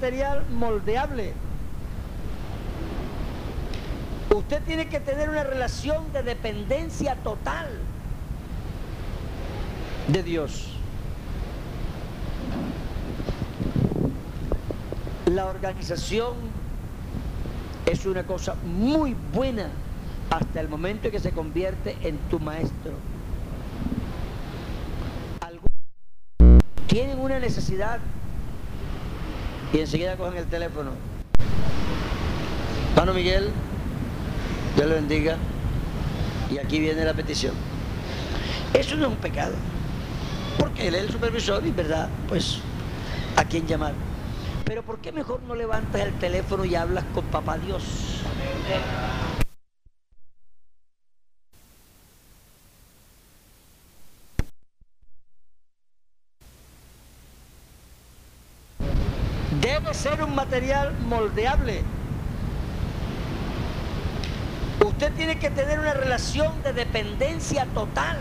Material moldeable. Usted tiene que tener una relación de dependencia total de Dios. La organización es una cosa muy buena hasta el momento en que se convierte en tu maestro. Algunos tienen una necesidad y enseguida cogen el teléfono. Hermano Miguel, Dios le bendiga. Y aquí viene la petición. Eso no es un pecado. Porque él es el supervisor y, ¿verdad? Pues, ¿a quién llamar? Pero ¿por qué mejor no levantas el teléfono y hablas con papá Dios? Ser un material moldeable. Usted tiene que tener una relación de dependencia total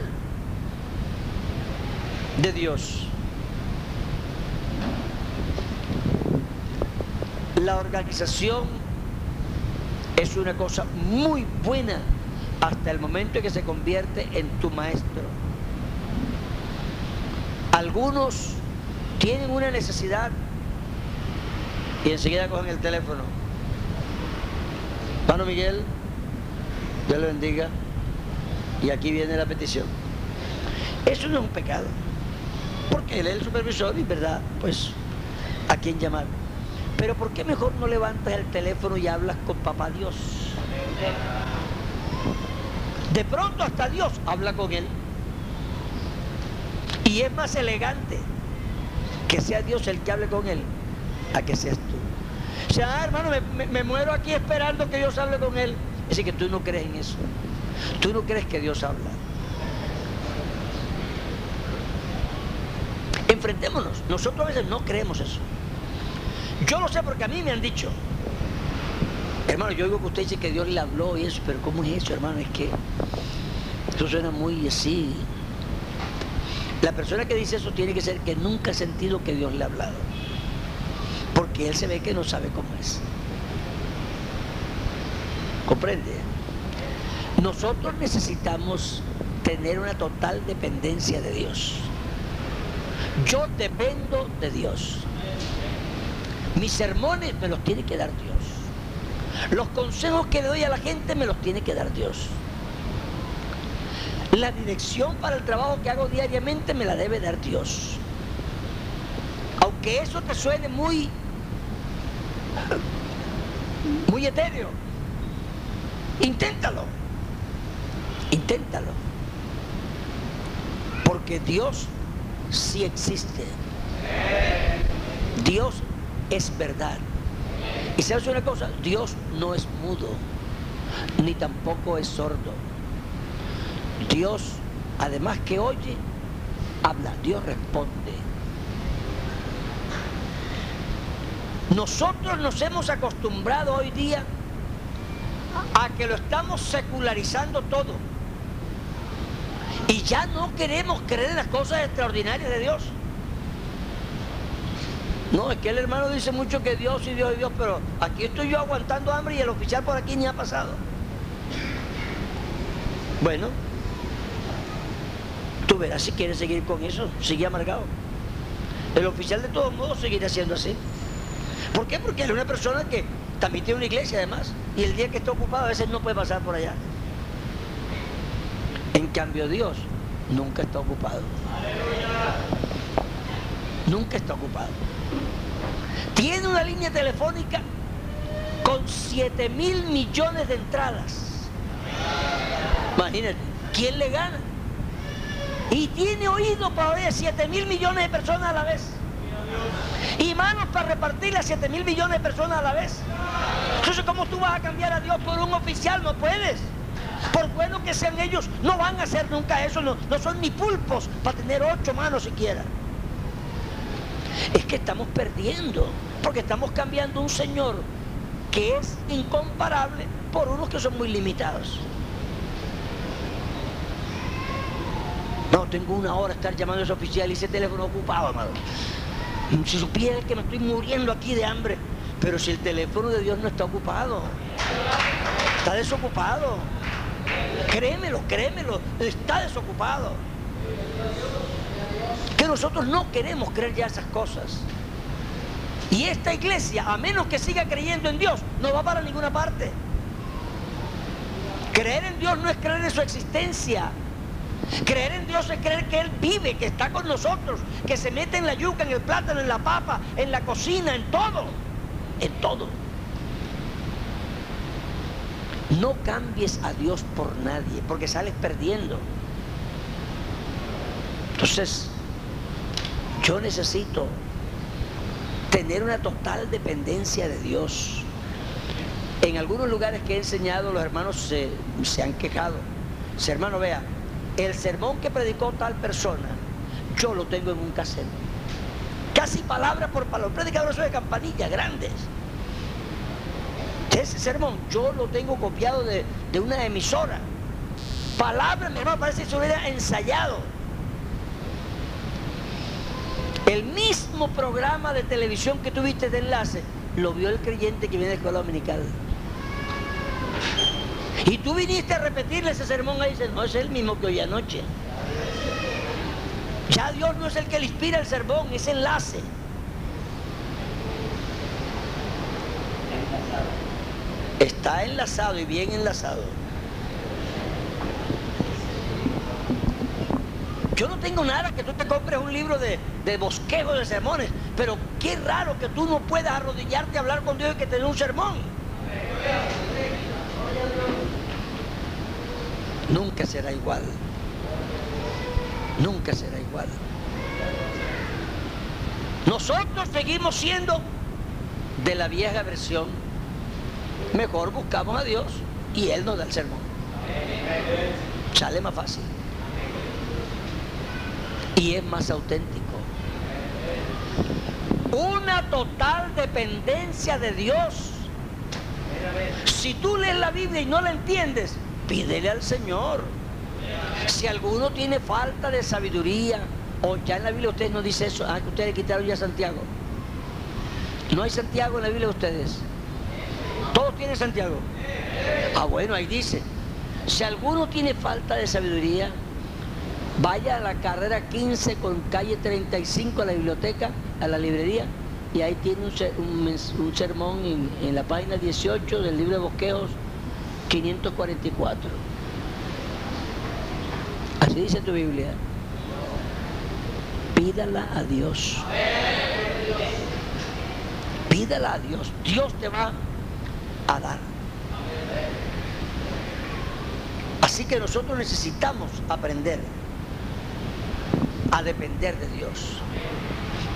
de Dios. La organización es una cosa muy buena hasta el momento en que se convierte en tu maestro. Algunos tienen una necesidad y enseguida cogen el teléfono. Hermano Miguel, Dios le bendiga. Y aquí viene la petición. Eso no es un pecado. Porque él es el supervisor y, ¿verdad? Pues, ¿a quién llamar? Pero ¿por qué mejor no levantas el teléfono y hablas con papá Dios? De pronto hasta Dios habla con él. Y es más elegante que sea Dios el que hable con él a que seas sea, ah, hermano, me, muero aquí esperando que Dios hable con él. Decir, que tú no crees en eso. Tú no crees que Dios habla. Enfrentémonos. Nosotros a veces no creemos eso. Yo lo sé porque a mí me han dicho. Hermano, yo digo que usted dice que Dios le habló y eso, pero ¿cómo es eso, hermano? Es que eso suena muy así. La persona que dice eso tiene que ser que nunca ha sentido que Dios le ha hablado porque él se ve que no sabe cómo es. ¿Comprende? Nosotros necesitamos tener una total dependencia de Dios. Yo dependo de Dios. Mis sermones me los tiene que dar Dios. Los consejos que le doy a la gente me los tiene que dar Dios. La dirección para el trabajo que hago diariamente me la debe dar Dios. Aunque eso te suene muy muy etéreo. Inténtalo. Inténtalo. Porque Dios sí existe. Dios es verdad. Y sabes una cosa, Dios no es mudo, ni tampoco es sordo. Dios, además que oye, habla, Dios responde. Nosotros nos hemos acostumbrado hoy día a que lo estamos secularizando todo. Y ya no queremos creer en las cosas extraordinarias de Dios. No, es que el hermano dice mucho que Dios y Dios y Dios, pero aquí estoy yo aguantando hambre y el oficial por aquí ni ha pasado. Bueno, tú verás si quieres seguir con eso, sigue amargado. El oficial de todos modos seguirá siendo así. ¿Por qué? Porque es una persona que también tiene una iglesia además. Y el día que está ocupado a veces no puede pasar por allá. En cambio Dios nunca está ocupado. Nunca está ocupado. Tiene una línea telefónica con 7 mil millones de entradas. Imagínate, ¿quién le gana? Y tiene oído para oír a 7 mil millones de personas a la vez. Y manos para repartirle a 7 mil millones de personas a la vez. Entonces, ¿cómo tú vas a cambiar a Dios por un oficial? No puedes. Por bueno que sean ellos, no van a hacer nunca eso. No, no son ni pulpos para tener ocho manos siquiera. Es que estamos perdiendo. Porque estamos cambiando un Señor que es incomparable por unos que son muy limitados. No, tengo una hora estar llamando a ese oficial y ese teléfono ocupado, amado. Si supiera que me estoy muriendo aquí de hambre, pero si el teléfono de Dios no está ocupado, está desocupado. Créemelo, créemelo, está desocupado. Que nosotros no queremos creer ya esas cosas. Y esta iglesia, a menos que siga creyendo en Dios, no va para ninguna parte. Creer en Dios no es creer en su existencia. Creer en Dios es creer que Él vive, que está con nosotros, que se mete en la yuca, en el plátano, en la papa, en la cocina, en todo. En todo. No cambies a Dios por nadie, porque sales perdiendo. Entonces, yo necesito tener una total dependencia de Dios. En algunos lugares que he enseñado, los hermanos se, se han quejado. Si hermano vea, el sermón que predicó tal persona, yo lo tengo en un cassette. Casi palabra por palabra. Predicadores de campanillas grandes. Ese sermón yo lo tengo copiado de, de una emisora. Palabra, mi hermano, parece que se hubiera ensayado. El mismo programa de televisión que tuviste de enlace, lo vio el creyente que viene de la escuela dominical. Y tú viniste a repetirle ese sermón ahí y no es el mismo que hoy anoche. Ya Dios no es el que le inspira el sermón, es enlace. Está enlazado y bien enlazado. Yo no tengo nada que tú te compres un libro de, de bosquejo de sermones, pero qué raro que tú no puedas arrodillarte a hablar con Dios y que te dé un sermón. Nunca será igual. Nunca será igual. Nosotros seguimos siendo de la vieja versión. Mejor buscamos a Dios y Él nos da el sermón. Sale más fácil. Y es más auténtico. Una total dependencia de Dios. Si tú lees la Biblia y no la entiendes, pídele al Señor. Si alguno tiene falta de sabiduría, o ya en la Biblia ustedes no dice eso, ah, que ustedes quitaron ya Santiago. No hay Santiago en la Biblia de ustedes. Todos tienen Santiago. Ah, bueno, ahí dice. Si alguno tiene falta de sabiduría, vaya a la carrera 15 con calle 35 a la biblioteca, a la librería, y ahí tiene un, sermón en, en la página 18 del libro de bosquejos 544. Así dice tu Biblia. Pídala a Dios. Pídala a Dios. Dios te va a dar. Así que nosotros necesitamos aprender a depender de Dios.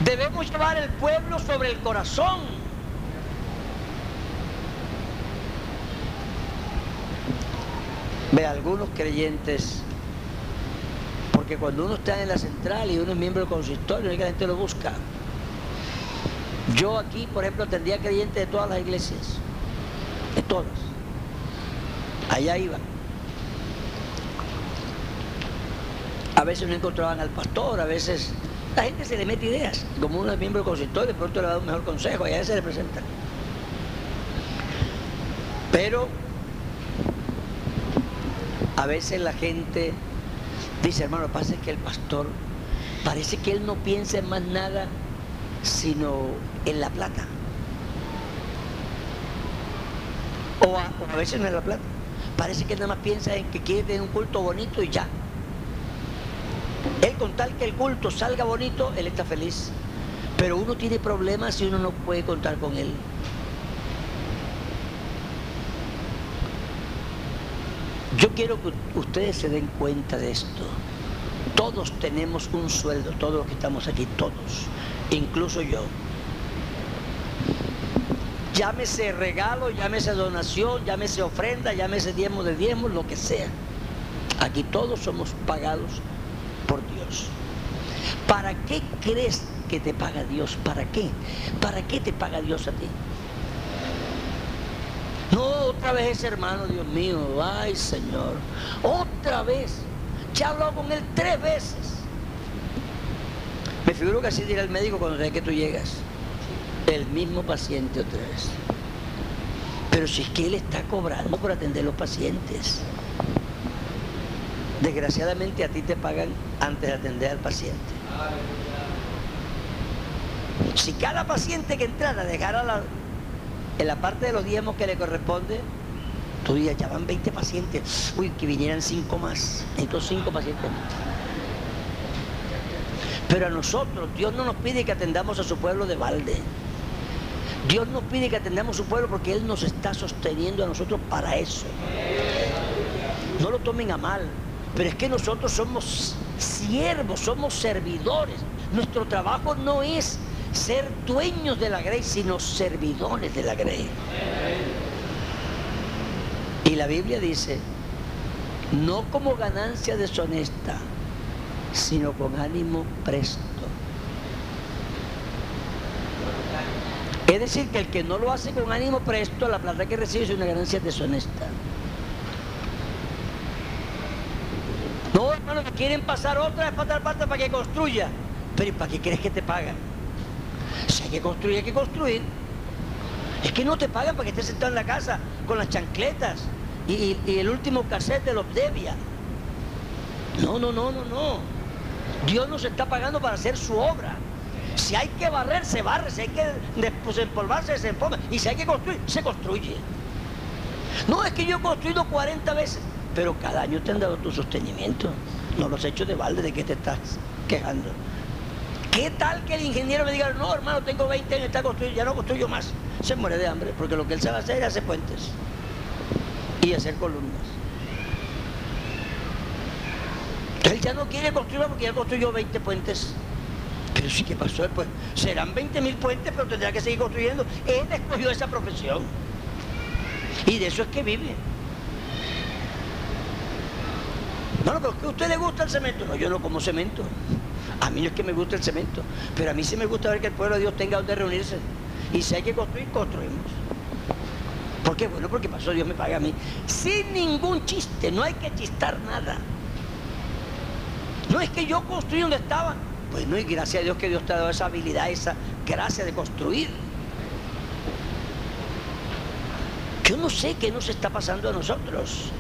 Debemos llevar el pueblo sobre el corazón Ve, algunos creyentes, porque cuando uno está en la central y uno es miembro del consistorio, la gente lo busca. Yo aquí, por ejemplo, tendría creyentes de todas las iglesias, de todas. Allá iba. A veces no encontraban al pastor, a veces la gente se le mete ideas. Como uno es miembro del consistorio, de pronto le da un mejor consejo, y a se le presenta. Pero a veces la gente dice, hermano, lo que pasa es que el pastor parece que él no piensa en más nada sino en la plata. O a, veces no en la plata. Parece que nada más piensa en que quiere tener un culto bonito y ya. Él con tal que el culto salga bonito, él está feliz. Pero uno tiene problemas si uno no puede contar con él. Yo quiero que ustedes se den cuenta de esto. Todo todos tenemos un sueldo, todos los que estamos aquí, todos, incluso yo. Llámese regalo, llámese donación, llámese ofrenda, llámese diezmo de diezmo, lo que sea. Aquí todos somos pagados por Dios. ¿Para qué crees que te paga Dios? ¿Para qué? ¿Para qué te paga Dios a ti? No, otra vez ese hermano, Dios mío, ay Señor, otra vez. Ya hablado con él tres veces. Me figuro que así dirá el médico cuando ve que tú llegas. El mismo paciente otra vez. Pero si es que él está cobrando por atender los pacientes. Desgraciadamente a ti te pagan antes de atender al paciente. Si cada paciente que entrara dejara la, en la parte de los diezmos que le corresponde, tú dirías, ya van 20 pacientes. Uy, que vinieran 5 más. Estos 5 pacientes Pero a nosotros, Dios no nos pide que atendamos a su pueblo de balde. Dios nos pide que atendamos a su pueblo porque Él nos está sosteniendo a nosotros para eso. No lo tomen a mal, pero es que nosotros somos siervos, somos servidores. Nuestro trabajo no es ser dueños de la grey, sino servidores de la grey. Y la Biblia dice, no como ganancia deshonesta, sino con ánimo presto. Es decir, que el que no lo hace con ánimo presto, la plata que recibe es una ganancia deshonesta. No, hermano, quieren pasar otra vez para tal parte para que construya. Pero ¿para qué crees que te pagan? Que construir, hay que construir. Es que no te pagan para que estés sentado en la casa con las chancletas y, el último cassette de los Devia. No, no, no, no, no. Dios nos está pagando para hacer su obra. Si hay que barrer, se barre. Si hay que desempolvarse, se empolva. Y si hay que construir, se construye. No, es que yo he construido 40 veces, pero cada año te han dado tu sostenimiento. No los he hecho de balde, ¿de qué te estás quejando? ¿Qué tal que el ingeniero me diga, no, hermano, tengo 20 años, está construyendo, ya no construyo más? Se muere de hambre, porque lo que él sabe hacer es hacer puentes y hacer columnas. Él ya no quiere construir porque ya construyó 20 puentes. Pero sí que pasó después. Serán 20 mil puentes, pero tendrá que seguir construyendo. Él escogió esa profesión. Y de eso es que vive. No, pero que a usted le gusta el cemento. No, yo no como cemento. A mí no es que me guste el cemento, pero a mí sí me gusta ver que el pueblo de Dios tenga donde reunirse. Y si hay que construir, construimos. ¿Por qué? Bueno, porque pasó Dios me paga a mí. Sin ningún chiste, no hay que chistar nada. No es que yo construí donde estaba. Pues no, y gracias a Dios que Dios te ha dado esa habilidad, esa gracia de construir. Yo no sé qué nos está pasando a nosotros.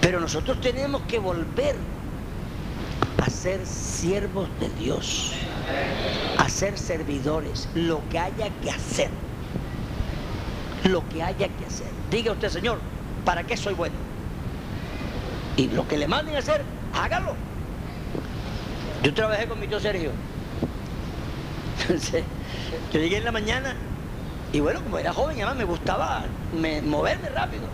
Pero nosotros tenemos que volver a ser siervos de Dios, a ser servidores, lo que haya que hacer, lo que haya que hacer. Diga usted, Señor, ¿para qué soy bueno? Y lo que le manden a hacer, hágalo. Yo trabajé con mi tío Sergio. Entonces, yo llegué en la mañana y bueno, como era joven, además me gustaba moverme rápido.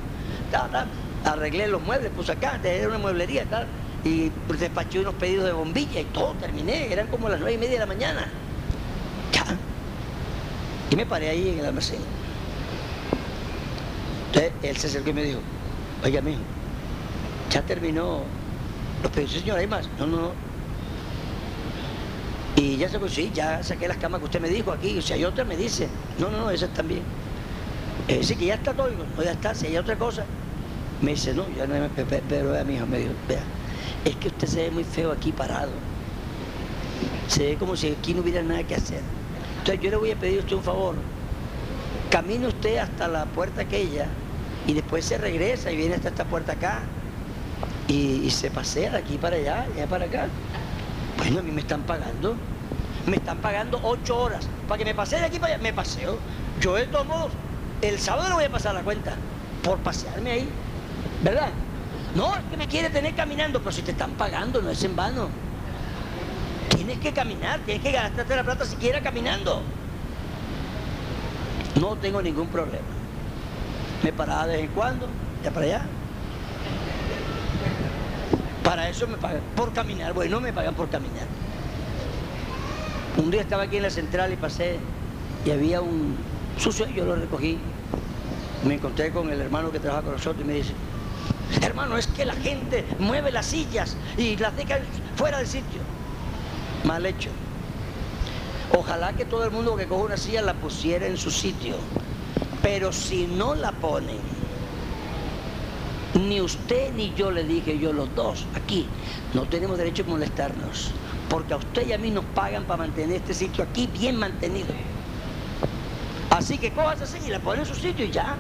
Arreglé los muebles, puse acá, era una mueblería tal y despaché unos pedidos de bombilla y todo, terminé, eran como las nueve y media de la mañana. Ya. Y me paré ahí en el almacén. Entonces él se acercó y me dijo, oiga, mijo, ya terminó los pedidos, señor, ¿hay más? No, no, no. Y ya se sí, ya saqué las camas que usted me dijo aquí, si hay otra me dice, no, no, no, esas también. Eh, dice que ya está todo, no, ya está, si hay otra cosa. Me dice, no, ya no, pero vea, mi hijo, me dijo, vea, es que usted se ve muy feo aquí parado. Se ve como si aquí no hubiera nada que hacer. Entonces yo le voy a pedir a usted un favor. Camine usted hasta la puerta aquella y después se regresa y viene hasta esta puerta acá y, se pasea de aquí para allá, allá para acá. Bueno, a mí me están pagando. Me están pagando ocho horas. Para que me pase de aquí para allá, me paseo. Yo de todos modos, el sábado le voy a pasar la cuenta. Por pasearme ahí. ¿Verdad? No, es que me quiere tener caminando, pero si te están pagando, no es en vano. Tienes que caminar, tienes que gastarte la plata siquiera caminando. No tengo ningún problema. Me paraba de vez en cuando, ya para allá. Para eso me pagan. Por caminar. Bueno, me pagan por caminar. Un día estaba aquí en la central y pasé y había un sucio, yo lo recogí. Me encontré con el hermano que trabaja con nosotros y me dice, hermano, es que la gente mueve las sillas y las deja fuera del sitio. Mal hecho. Ojalá que todo el mundo que coja una silla la pusiera en su sitio. Pero si no la ponen, ni usted ni yo le dije, yo los dos, aquí, no tenemos derecho a molestarnos. Porque a usted y a mí nos pagan para mantener este sitio aquí bien mantenido. Así que coja esa silla y la pone en su sitio y ya.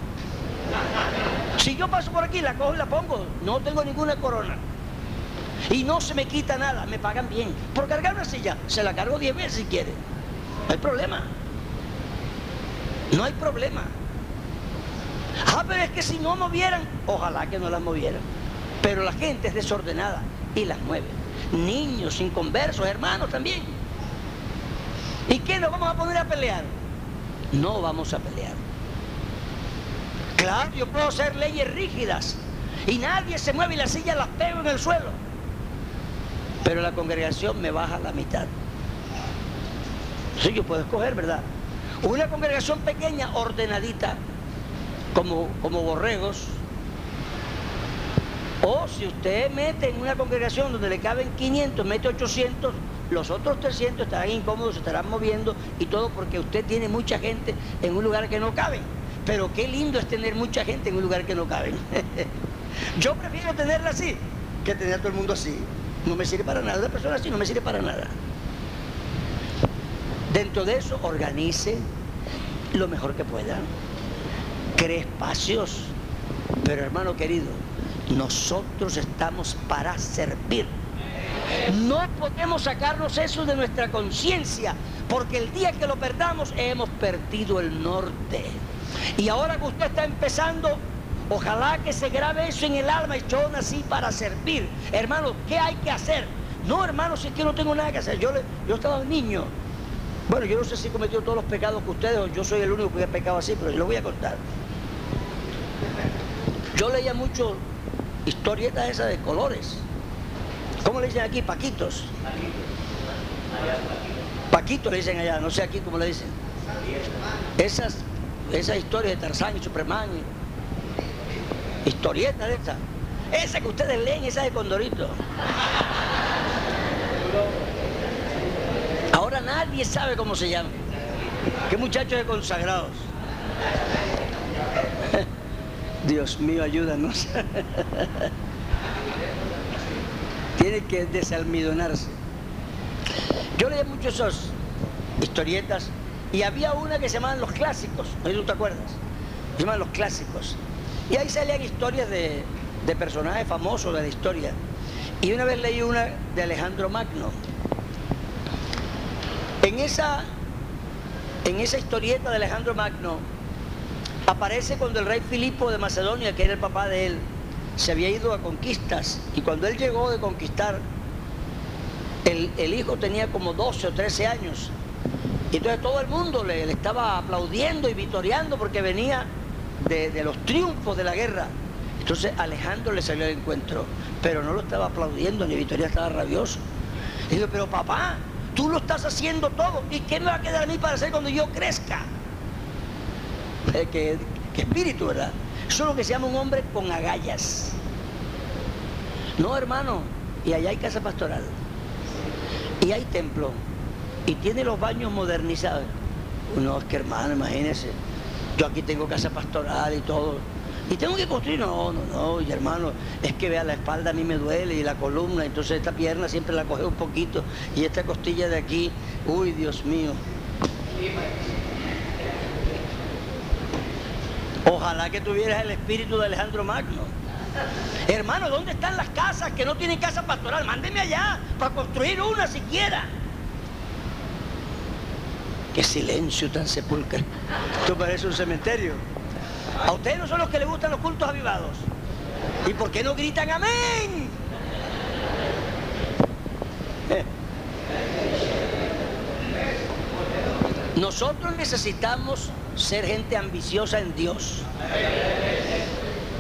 Si yo paso por aquí, la cojo y la pongo. No tengo ninguna corona. Y no se me quita nada, me pagan bien. Por cargar una silla, se la cargo 10 veces si quiere. No hay problema. No hay problema. Ah, pero es que si no movieran, ojalá que no las movieran. Pero la gente es desordenada y las mueve. Niños, inconversos, hermanos también. ¿Y qué nos vamos a poner a pelear? No vamos a pelear. Claro, yo puedo hacer leyes rígidas y nadie se mueve y la silla las pego en el suelo. Pero la congregación me baja la mitad. Sí, yo puedo escoger, ¿verdad? Una congregación pequeña, ordenadita, como, como borregos. O si usted mete en una congregación donde le caben 500, mete 800, los otros 300 estarán incómodos, se estarán moviendo y todo porque usted tiene mucha gente en un lugar que no cabe. Pero qué lindo es tener mucha gente en un lugar que no cabe. Yo prefiero tenerla así que tener a todo el mundo así. No me sirve para nada, una persona así no me sirve para nada. Dentro de eso, organice lo mejor que pueda. Cree espacios. Pero hermano querido, nosotros estamos para servir. No podemos sacarnos eso de nuestra conciencia, porque el día que lo perdamos hemos perdido el norte. Y ahora que usted está empezando, ojalá que se grabe eso en el alma y yo nací para servir. Hermano, ¿qué hay que hacer? No, hermano, si es que no tengo nada que hacer. Yo, yo estaba niño. Bueno, yo no sé si he cometido todos los pecados que ustedes yo soy el único que ha pecado así, pero yo lo voy a contar. Yo leía mucho historietas esas de colores. ¿Cómo le dicen aquí? Paquitos. Paquitos le dicen allá, no sé aquí cómo le dicen. Esas, esas historias de Tarzán y Superman. Historietas de esas. Esa que ustedes leen, esa de Condorito. Ahora nadie sabe cómo se llama. Qué muchachos de consagrados. Dios mío, ayúdanos. Tiene que desalmidonarse. Yo leía mucho esas historietas y había una que se llamaban Los Clásicos. ¿No tú te acuerdas? Se llamaban Los Clásicos. Y ahí salían historias de, de personajes famosos de la historia. Y una vez leí una de Alejandro Magno. En esa, en esa historieta de Alejandro Magno aparece cuando el rey Filipo de Macedonia, que era el papá de él, se había ido a conquistas. Y cuando él llegó de conquistar, el, el hijo tenía como 12 o 13 años. Y entonces todo el mundo le, estaba aplaudiendo y vitoreando porque venía de, los triunfos de la guerra. Entonces Alejandro le salió al encuentro, pero no lo estaba aplaudiendo, ni Victoria estaba rabioso. Y dijo, pero papá, tú lo estás haciendo todo, ¿y qué me va a quedar a mí para hacer cuando yo crezca? Eh, ¿Qué, qué espíritu, ¿verdad? Eso es lo que se llama un hombre con agallas. No, hermano, y allá hay casa pastoral, y hay templo, y tiene los baños modernizados. No, es que hermano, imagínese, yo aquí tengo casa pastoral y todo. Y tengo que construir, no, no, no, y hermano, es que vea la espalda a mí me duele y la columna, entonces esta pierna siempre la coge un poquito y esta costilla de aquí, uy, Dios mío. Ojalá que tuvieras el espíritu de Alejandro Magno. Hermano, ¿dónde están las casas que no tienen casa pastoral? Mándeme allá para construir una siquiera. Qué silencio tan sepulcro. Esto parece un cementerio. A ustedes no son los que les gustan los cultos avivados. ¿Y por qué no gritan amén? Eh. Nosotros necesitamos ser gente ambiciosa en Dios.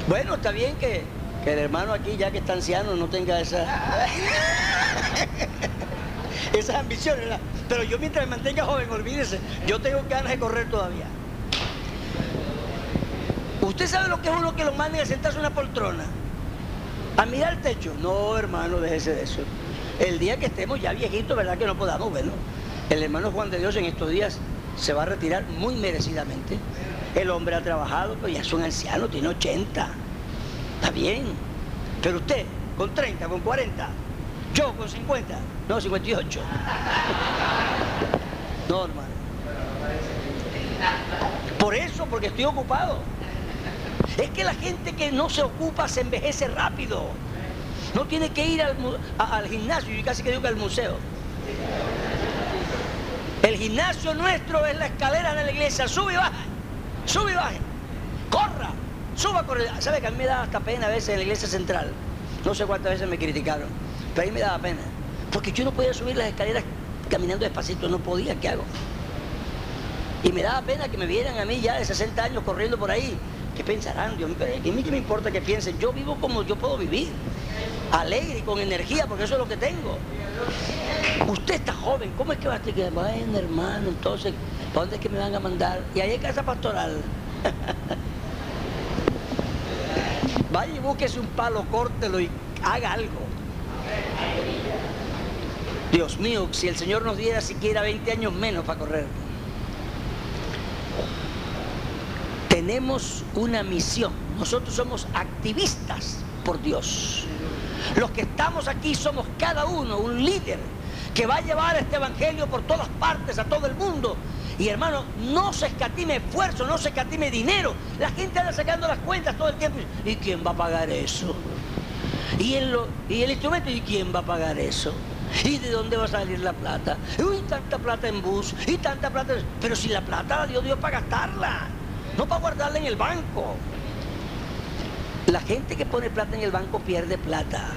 Bueno, está bien que, Que el hermano aquí, ya que está anciano, no tenga esa, esas ambiciones. Pero yo mientras me mantenga joven, olvídese, yo tengo ganas de correr todavía. ¿Usted sabe lo que es uno que lo manden a sentarse en una poltrona? A mirar el techo. No, hermano, déjese de eso. El día que estemos ya viejitos, ¿verdad que no podamos? Bueno, el hermano Juan de Dios en estos días se va a retirar muy merecidamente. El hombre ha trabajado, pero ya es un anciano, tiene 80. Está bien. Pero usted, con 30, con 40, yo con 50, no, 58. No, hermano. Por eso, porque estoy ocupado. Es que la gente que no se ocupa se envejece rápido. No tiene que ir al, gimnasio, y casi que digo que al museo. El gimnasio nuestro es la escalera de la iglesia. Sube y baja. Sube y baja. Corra. Suba a correr. ¿Sabe que a mí me da hasta pena a veces en la iglesia central? No sé cuántas veces me criticaron. Pero ahí me daba pena. Porque yo no podía subir las escaleras caminando despacito. No podía. ¿Qué hago? Y me daba pena que me vieran a mí ya de 60 años corriendo por ahí. ¿Qué pensarán? Dios mío, ¿a mí qué me importa que piensen? Yo vivo como yo puedo vivir. Alegre y con energía, porque eso es lo que tengo. Usted está joven, ¿cómo es que va a estar? Bueno, hermano, entonces, ¿para dónde es que me van a mandar? Y ahí hay casa pastoral. Vaya y búsquese un palo, córtelo y haga algo. Dios mío, si el Señor nos diera siquiera 20 años menos para correr. Tenemos una misión. Nosotros somos activistas por Dios. Los que estamos aquí somos cada uno un líder que va a llevar este evangelio por todas partes, a todo el mundo. Y hermano, no se escatime esfuerzo, no se escatime dinero. La gente anda sacando las cuentas todo el tiempo. ¿Y quién va a pagar eso? ¿Y y el instrumento? ¿Y quién va a pagar eso? ¿Y de dónde va a salir la plata? Uy, tanta plata en bus, y tanta plata. Pero si la plata la dio Dios para gastarla, no para guardarla en el banco. La gente que pone plata en el banco pierde plata.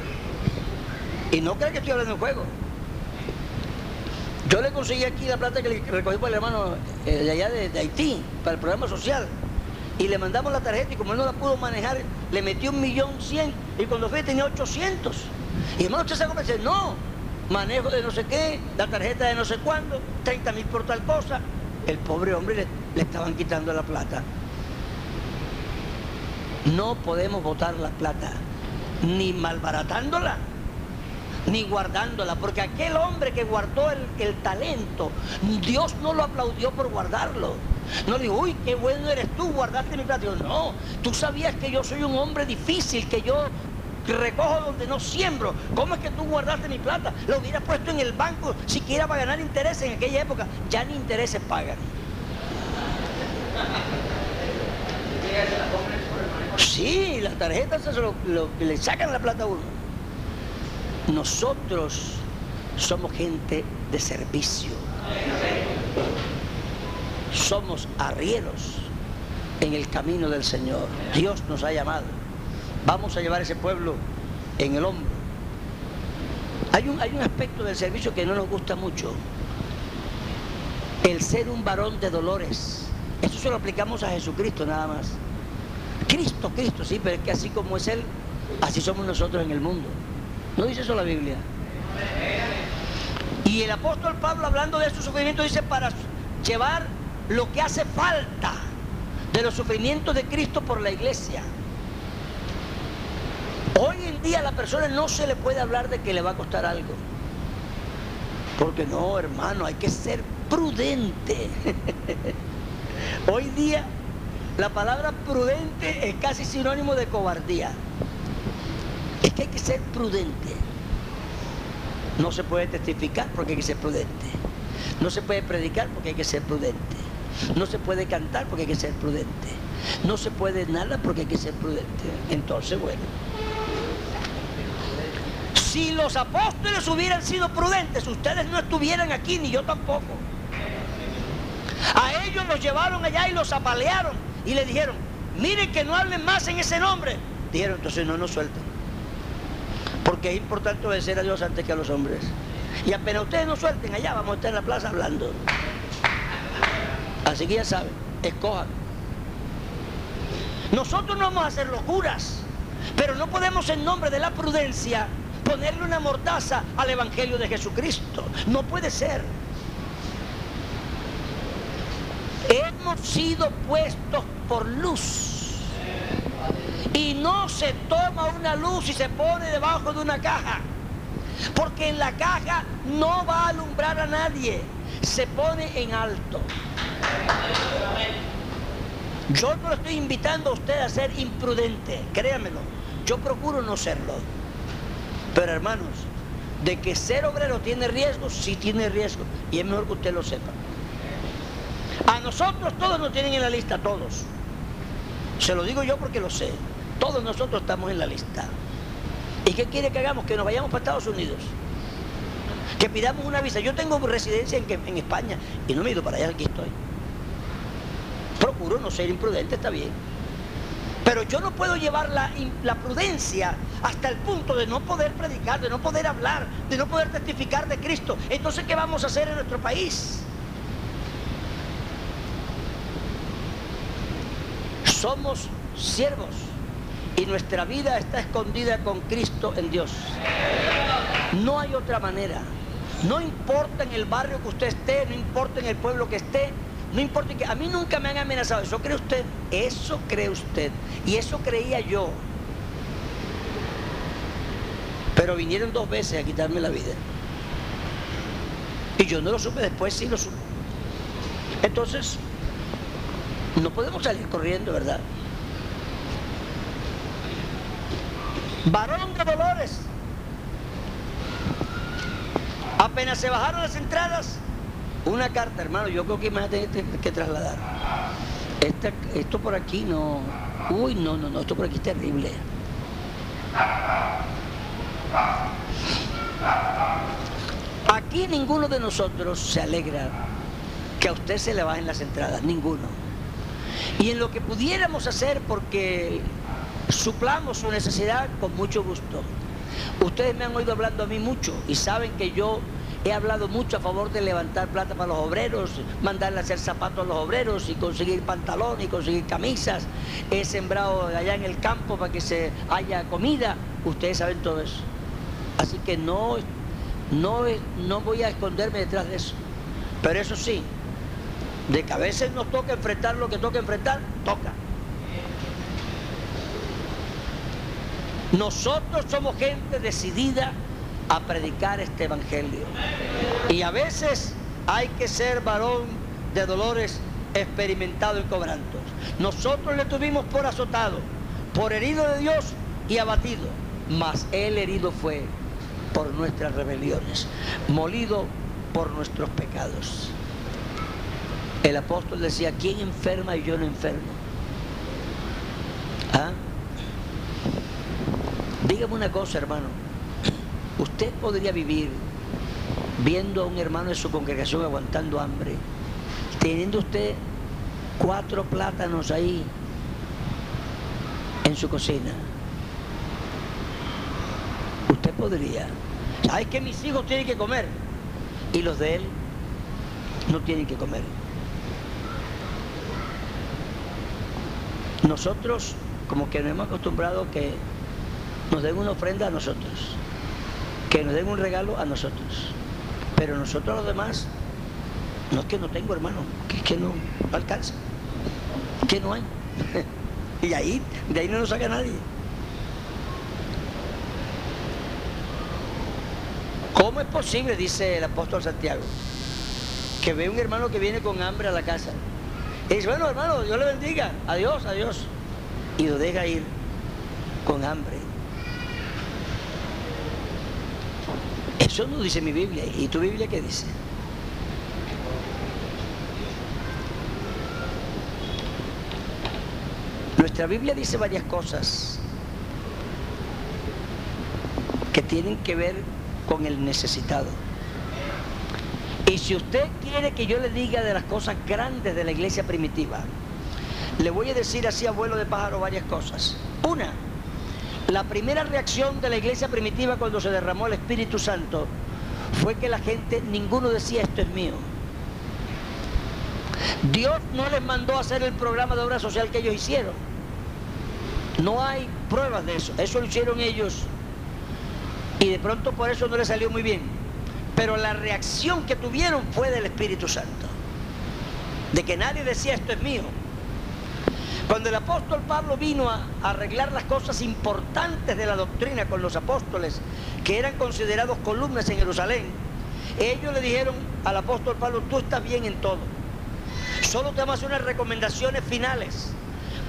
Y no cree que estoy hablando de juego. Yo le conseguí aquí la plata que le recogí para el hermano eh, de allá de, de, Haití, para el programa social. Y le mandamos la tarjeta y como él no la pudo manejar, le metió un millón cien y cuando fue tenía 800. Y hermano, usted se dice, no, manejo de no sé qué, la tarjeta de no sé cuándo, 30 mil por tal cosa. El pobre hombre le, estaban quitando la plata. No podemos botar la plata, ni malbaratándola, ni guardándola, porque aquel hombre que guardó el, el, talento, Dios no lo aplaudió por guardarlo. No le dijo, uy, qué bueno eres tú, guardaste mi plata. No, tú sabías que yo soy un hombre difícil, que yo recojo donde no siembro. ¿Cómo es que tú guardaste mi plata? Lo hubieras puesto en el banco siquiera para ganar intereses en aquella época. Ya ni intereses pagan. Sí, las tarjetas eso lo, lo, le sacan la plata a uno. Nosotros somos gente de servicio. Somos arrieros en el camino del Señor. Dios nos ha llamado. Vamos a llevar ese pueblo en el hombro. Hay un, hay un aspecto del servicio que no nos gusta mucho. El ser un varón de dolores. Eso se lo aplicamos a Jesucristo nada más. Cristo, Cristo, sí, pero es que así como es Él, así somos nosotros en el mundo. ¿No dice eso la Biblia? Y el apóstol Pablo hablando de su sufrimiento dice para llevar lo que hace falta de los sufrimientos de Cristo por la iglesia. Hoy en día a la persona no se le puede hablar de que le va a costar algo. Porque no, hermano, hay que ser prudente. Hoy día la palabra prudente es casi sinónimo de cobardía. Es que hay que ser prudente. No se puede testificar porque hay que ser prudente. No se puede predicar porque hay que ser prudente. No se puede cantar porque hay que ser prudente. No se puede nada porque hay que ser prudente. Entonces, bueno. Si los apóstoles hubieran sido prudentes, ustedes no estuvieran aquí, ni yo tampoco. A ellos los llevaron allá y los apalearon y le dijeron, miren que no hablen más en ese nombre. Dijeron, entonces no nos suelten. Porque es importante obedecer a Dios antes que a los hombres. Y apenas ustedes nos suelten allá, vamos a estar en la plaza hablando. Así que ya saben, escojan. Nosotros no vamos a hacer locuras. Pero no podemos en nombre de la prudencia ponerle una mordaza al Evangelio de Jesucristo. No puede ser. Hemos sido puestos por luz. Y no se toma una luz y se pone debajo de una caja. Porque en la caja no va a alumbrar a nadie. Se pone en alto. Yo no estoy invitando a usted a ser imprudente, créamelo. Yo procuro no serlo. Pero hermanos, de que ser obrero tiene riesgo, sí tiene riesgo. Y es mejor que usted lo sepa. A nosotros todos nos tienen en la lista, todos. Se lo digo yo porque lo sé. Todos nosotros estamos en la lista. ¿Y qué quiere que hagamos? Que nos vayamos para Estados Unidos. Que pidamos una visa. Yo tengo residencia en, en España y no me he ido para allá, aquí estoy. Procuro no ser imprudente, está bien. Pero yo no puedo llevar la, prudencia hasta el punto de no poder predicar, de no poder hablar, de no poder testificar de Cristo. Entonces, ¿qué vamos a hacer en nuestro país? Somos siervos y nuestra vida está escondida con Cristo en Dios. No hay otra manera. No importa en el barrio que usted esté, no importa en el pueblo que esté, no importa que a mí nunca me han amenazado. ¿Eso cree usted? Eso cree usted. Y eso creía yo. Pero vinieron dos veces a quitarme la vida. Y yo no lo supe, después sí lo supe. Entonces, no podemos salir corriendo, ¿verdad? Varón de Dolores. Apenas se bajaron las entradas, una carta, hermano, yo creo que me va a que trasladar. esto por aquí no. Uy, no, no, no, esto por aquí es terrible. Aquí ninguno de nosotros se alegra que a usted se le bajen las entradas, ninguno. Y en lo que pudiéramos hacer porque suplamos su necesidad, con mucho gusto. Ustedes me han oído hablando a mí mucho y saben que yo He hablado mucho a favor de levantar plata para los obreros, mandarle a hacer zapatos a los obreros y conseguir pantalones y conseguir camisas. He sembrado allá en el campo para que se haya comida. Ustedes saben todo eso. Así que no, no, no voy a esconderme detrás de eso. Pero eso sí, de que a veces nos toca enfrentar lo que toca enfrentar, toca. Nosotros somos gente decidida a predicar este evangelio. Y a veces hay que ser varón de dolores experimentado en cobrantos. Nosotros le tuvimos por azotado, por herido de Dios y abatido, mas él herido fue por nuestras rebeliones, molido por nuestros pecados. El apóstol decía, ¿quién enferma y yo no enfermo? ¿Ah? Dígame una cosa, hermano. Usted podría vivir viendo a un hermano de su congregación aguantando hambre, teniendo usted cuatro plátanos ahí en su cocina. Usted podría. ¿Sabes que mis hijos tienen que comer? Y los de él no tienen que comer. Nosotros como que nos hemos acostumbrado que nos den una ofrenda a nosotros que nos den un regalo a nosotros. Pero nosotros los demás, no es que no tengo hermano, que es que no alcanza, que no hay. y ahí, de ahí no nos saca nadie. ¿Cómo es posible, dice el apóstol Santiago, que ve un hermano que viene con hambre a la casa? Y dice, bueno hermano, Dios le bendiga, adiós, adiós. Y lo deja ir con hambre. Eso no dice mi Biblia. ¿Y tu Biblia qué dice? Nuestra Biblia dice varias cosas que tienen que ver con el necesitado. Y si usted quiere que yo le diga de las cosas grandes de la iglesia primitiva, le voy a decir así, abuelo de pájaro, varias cosas. Una, la primera reacción de la iglesia primitiva cuando se derramó el Espíritu Santo fue que la gente, ninguno decía esto es mío. Dios no les mandó a hacer el programa de obra social que ellos hicieron. No hay pruebas de eso. Eso lo hicieron ellos y de pronto por eso no les salió muy bien. Pero la reacción que tuvieron fue del Espíritu Santo. De que nadie decía esto es mío. Cuando el apóstol Pablo vino a arreglar las cosas importantes de la doctrina con los apóstoles, que eran considerados columnas en Jerusalén, ellos le dijeron al apóstol Pablo, tú estás bien en todo. Solo te vamos a hacer unas recomendaciones finales.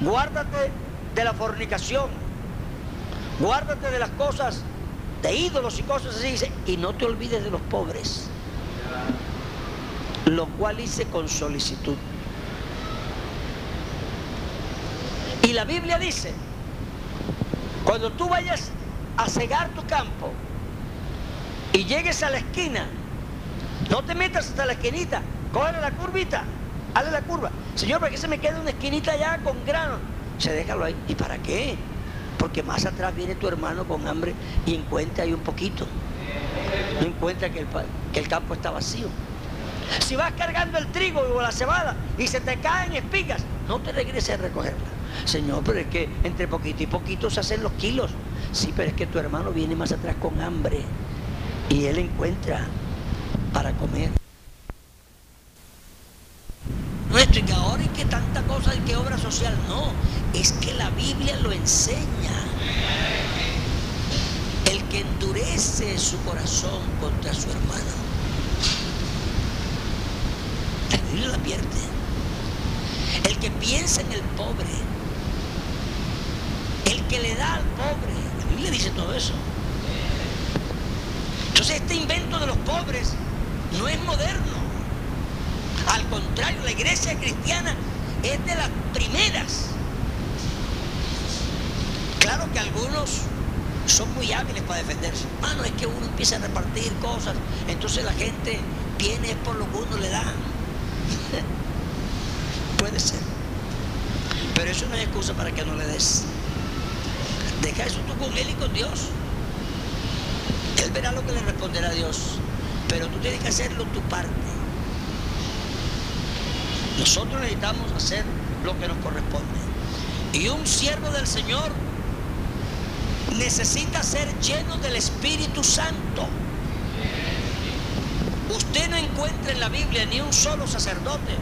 Guárdate de la fornicación. Guárdate de las cosas de ídolos y cosas así. Y no te olvides de los pobres. Lo cual hice con solicitud. Y la Biblia dice, cuando tú vayas a cegar tu campo y llegues a la esquina, no te metas hasta la esquinita, cógele la curvita, hazle la curva. Señor, ¿para qué se me queda una esquinita allá con grano? Se déjalo ahí. ¿Y para qué? Porque más atrás viene tu hermano con hambre y encuentra ahí un poquito. No encuentra que el, que el campo está vacío. Si vas cargando el trigo o la cebada y se te caen espigas, no te regreses a recogerla. Señor, pero es que entre poquito y poquito se hacen los kilos. Sí, pero es que tu hermano viene más atrás con hambre y él encuentra para comer. No es que ahora es que tanta cosa, y que obra social, no, es que la Biblia lo enseña. El que endurece su corazón contra su hermano, la Biblia la pierde. El que piensa en el pobre, que le da al pobre, la Biblia dice todo eso. Entonces este invento de los pobres no es moderno. Al contrario, la iglesia cristiana es de las primeras. Claro que algunos son muy hábiles para defenderse. Ah, no es que uno empieza a repartir cosas, entonces la gente viene por lo que uno le da. Puede ser. Pero eso no es excusa para que no le des. Deja eso tú con él y con Dios. Él verá lo que le responderá a Dios. Pero tú tienes que hacerlo tu parte. Nosotros necesitamos hacer lo que nos corresponde. Y un siervo del Señor necesita ser lleno del Espíritu Santo. Usted no encuentra en la Biblia ni un solo sacerdote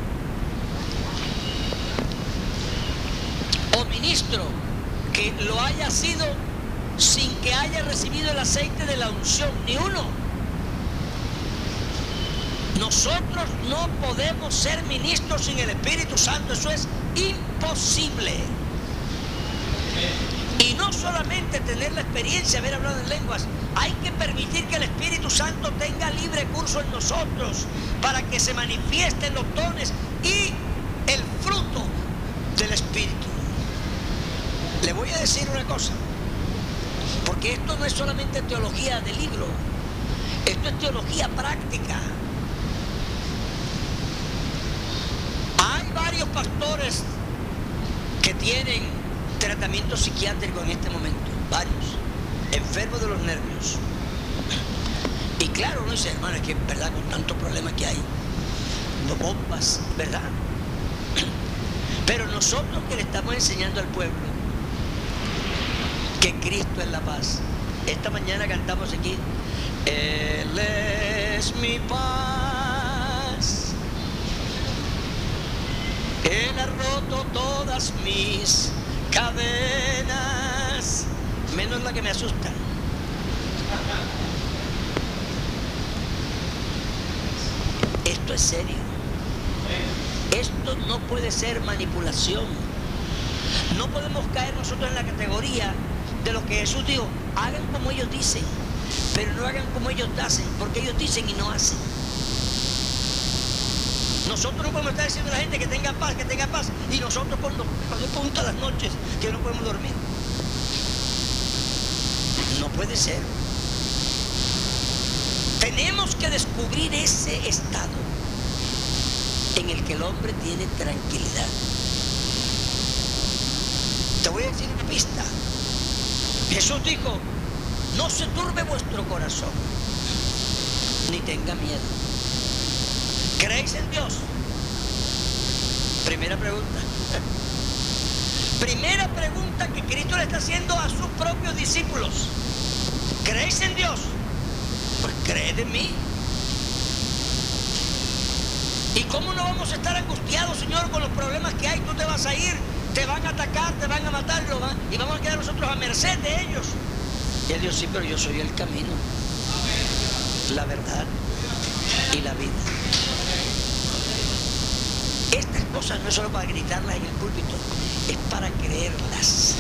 o ministro que lo haya sido sin que haya recibido el aceite de la unción, ni uno. Nosotros no podemos ser ministros sin el Espíritu Santo, eso es imposible. Y no solamente tener la experiencia de haber hablado en lenguas, hay que permitir que el Espíritu Santo tenga libre curso en nosotros para que se manifiesten los dones y el fruto del Espíritu. Le voy decir una cosa, porque esto no es solamente teología de libro, esto es teología práctica. Hay varios pastores que tienen tratamiento psiquiátrico en este momento, varios, enfermos de los nervios. Y claro, no dice, hermano, es que verdad con tantos problemas que hay, no bombas, ¿verdad? Pero nosotros que le estamos enseñando al pueblo que Cristo es la paz. Esta mañana cantamos aquí, Él es mi paz. Él ha roto todas mis cadenas, menos la que me asusta. Esto es serio. Esto no puede ser manipulación. No podemos caer nosotros en la categoría de lo que Jesús dijo. Hagan como ellos dicen, pero no hagan como ellos hacen, porque ellos dicen y no hacen. Nosotros no podemos estar diciendo a la gente que tenga paz, que tenga paz, y nosotros cuando, cuando punta las noches que no podemos dormir. No puede ser. Tenemos que descubrir ese estado en el que el hombre tiene tranquilidad. Te voy a decir una pista. Jesús dijo, no se turbe vuestro corazón, ni tenga miedo. ¿Creéis en Dios? Primera pregunta. Primera pregunta que Cristo le está haciendo a sus propios discípulos. ¿Creéis en Dios? Pues creed en mí. ¿Y cómo no vamos a estar angustiados, Señor, con los problemas que hay? Tú te vas a ir, te van a atacar, te van a matar y vamos a quedar nosotros a merced de ellos. Y él sí, pero yo soy el camino, la verdad y la vida. Estas cosas no es solo para gritarlas en el púlpito, es para creerlas,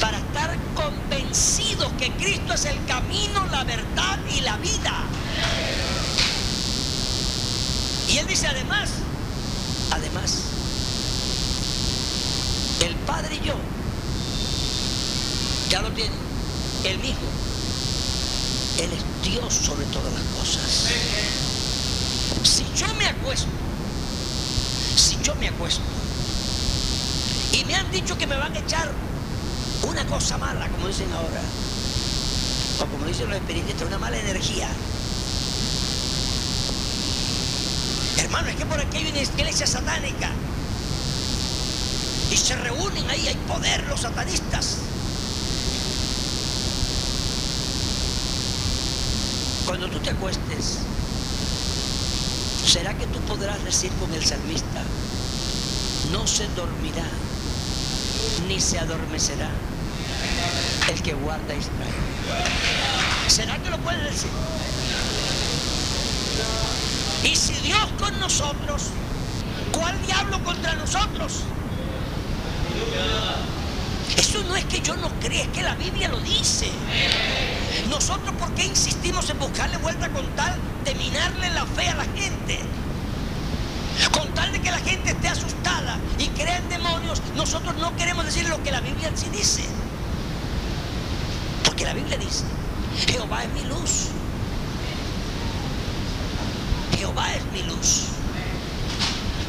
para estar convencidos que Cristo es el camino, la verdad y la vida. Y él dice además, además, Padre y yo, ya lo tiene, él mismo, Él es Dios sobre todas las cosas. Si yo me acuesto, si yo me acuesto, y me han dicho que me van a echar una cosa mala, como dicen ahora, o como dicen los espiritistas, una mala energía, Hermano, es que por aquí hay una iglesia satánica. Y se reúnen ahí, hay poder los satanistas. Cuando tú te acuestes, ¿será que tú podrás decir con el salmista, no se dormirá, ni se adormecerá el que guarda Israel? ¿Será que lo puedes decir? Y si Dios con nosotros, ¿cuál diablo contra nosotros? Eso no es que yo no crea, es que la Biblia lo dice. Nosotros, ¿por qué insistimos en buscarle vuelta con tal de minarle la fe a la gente? Con tal de que la gente esté asustada y crea en demonios, nosotros no queremos decir lo que la Biblia sí dice. Porque la Biblia dice, Jehová es mi luz Jehová es mi luz.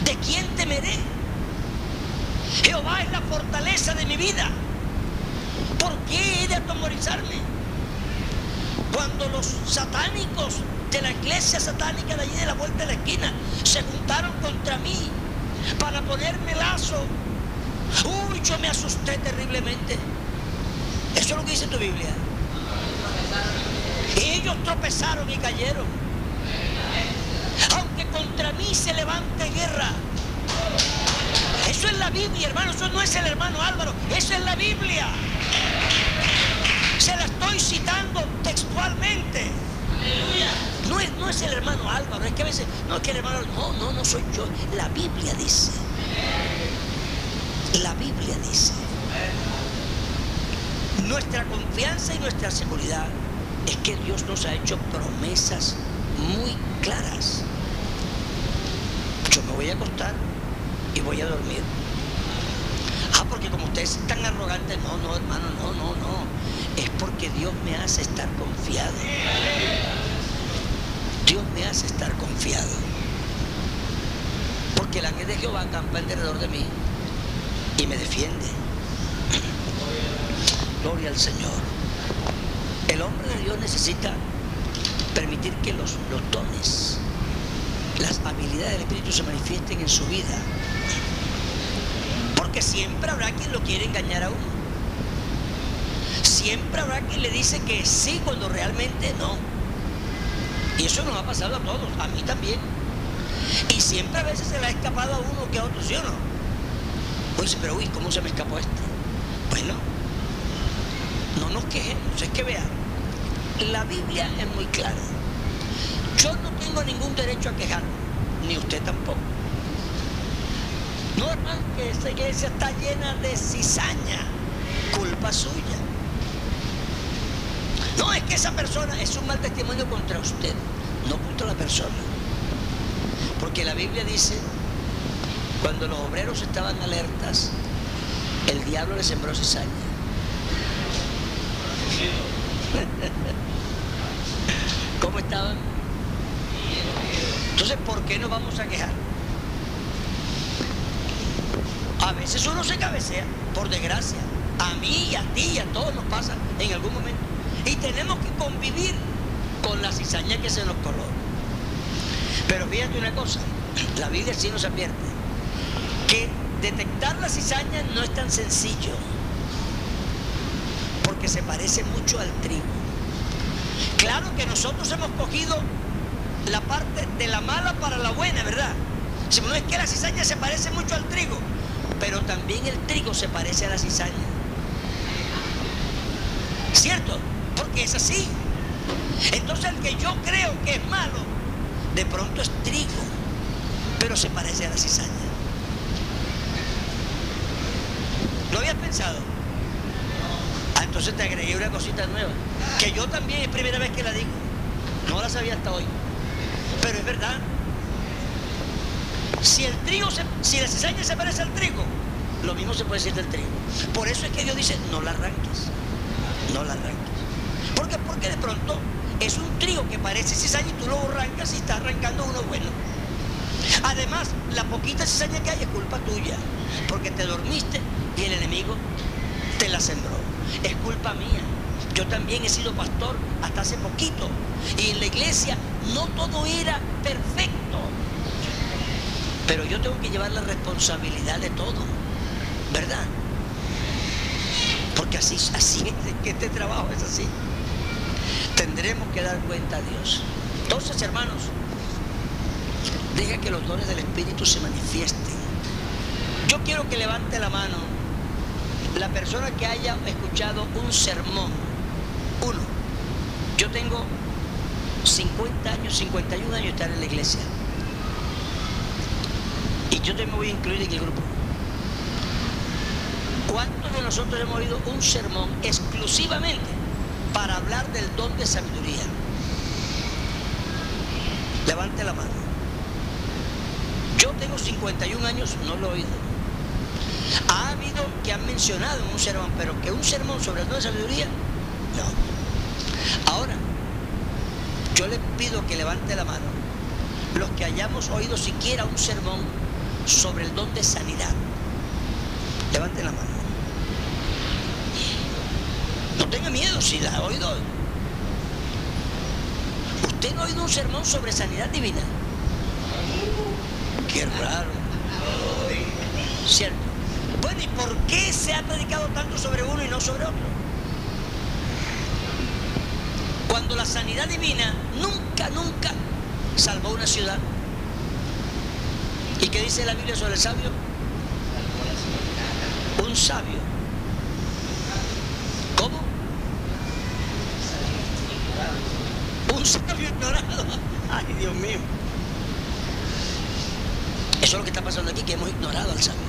¿De quién temeré? Jehová es la fortaleza de mi vida. ¿Por qué he de atemorizarme? Cuando los satánicos de la iglesia satánica de allí de la vuelta de la esquina se juntaron contra mí para ponerme lazo, uy, yo me asusté terriblemente. Eso es lo que dice tu Biblia. Y ellos tropezaron y cayeron aunque contra mí se levante guerra. Eso es la Biblia, hermano, eso no es el hermano Álvaro, eso es la Biblia. Se la estoy citando textualmente. No es, no es el hermano Álvaro, es que a veces, no es que el hermano, no, no, no soy yo. La Biblia dice. La Biblia dice. Nuestra confianza y nuestra seguridad es que Dios nos ha hecho promesas muy claras. Yo me voy a acostar y voy a dormir. Ah, porque como ustedes están arrogantes, no, no, hermano, no, no, no. Es porque Dios me hace estar confiado. Dios me hace estar confiado. Porque el ángel de Jehová acampa alrededor de mí y me defiende. Gloria al Señor. El hombre de Dios necesita permitir que los, los dones, las habilidades del Espíritu se manifiesten en su vida. Porque siempre habrá quien lo quiere engañar a uno. Siempre habrá quien le dice que sí cuando realmente no. Y eso nos ha pasado a todos, a mí también. Y siempre a veces se le ha escapado a uno que a otro, ¿sí o no? Pues, pero uy, ¿cómo se me escapó este? Bueno, no nos quejemos, es que vean la Biblia es muy clara. Yo no tengo ningún derecho a quejarme, ni usted tampoco. No, hermano, que esta iglesia está llena de cizaña, culpa suya. No es que esa persona es un mal testimonio contra usted, no contra la persona. Porque la Biblia dice, cuando los obreros estaban alertas, el diablo les sembró cizaña. ¿Cómo estaban? Entonces, ¿por qué nos vamos a quejar? A veces uno se cabecea, por desgracia. A mí a ti y a todos nos pasa en algún momento. Y tenemos que convivir con la cizaña que se nos coló. Pero fíjate una cosa, la Biblia sí nos advierte que detectar la cizaña no es tan sencillo, porque se parece mucho al trigo. Claro que nosotros hemos cogido la parte de la mala para la buena, ¿verdad? Si no es que la cizaña se parece mucho al trigo, pero también el trigo se parece a la cizaña. ¿Cierto? Porque es así. Entonces el que yo creo que es malo, de pronto es trigo, pero se parece a la cizaña. ¿Lo habías pensado? Ah, entonces te agregué una cosita nueva, que yo también es primera vez que la digo. No la sabía hasta hoy. Pero es verdad. Si el trigo, si la cizaña se parece al trigo, lo mismo se puede decir del trigo. Por eso es que Dios dice, no la arranques. No la arranques. ¿Por qué? Porque de pronto es un trigo que parece cizaña y tú lo arrancas y estás arrancando uno bueno. Además, la poquita cizaña que hay es culpa tuya, porque te dormiste y el enemigo te la sembró. Es culpa mía. Yo también he sido pastor hasta hace poquito. Y en la iglesia no todo era perfecto. Pero yo tengo que llevar la responsabilidad de todo. ¿Verdad? Porque así, así es que este trabajo es así. Tendremos que dar cuenta a Dios. Entonces, hermanos, deja que los dones del Espíritu se manifiesten. Yo quiero que levante la mano la persona que haya escuchado un sermón. Uno, yo tengo 50 años, 51 años de estar en la iglesia. Yo te me voy a incluir en el grupo. ¿Cuántos de nosotros hemos oído un sermón exclusivamente para hablar del don de sabiduría? Levante la mano. Yo tengo 51 años, no lo he oído. Ha habido que han mencionado en un sermón, pero que un sermón sobre el don de sabiduría, no. Ahora, yo les pido que levante la mano los que hayamos oído siquiera un sermón sobre el don de sanidad. Levante la mano. No tenga miedo si la ha oído. ¿Usted no ha oído un sermón sobre sanidad divina? Qué raro. Cierto. Bueno, ¿y por qué se ha predicado tanto sobre uno y no sobre otro? Cuando la sanidad divina nunca, nunca salvó una ciudad. ¿Y qué dice la Biblia sobre el sabio? Un sabio. ¿Cómo? Un sabio ignorado. Ay, Dios mío. Eso es lo que está pasando aquí, que hemos ignorado al sabio.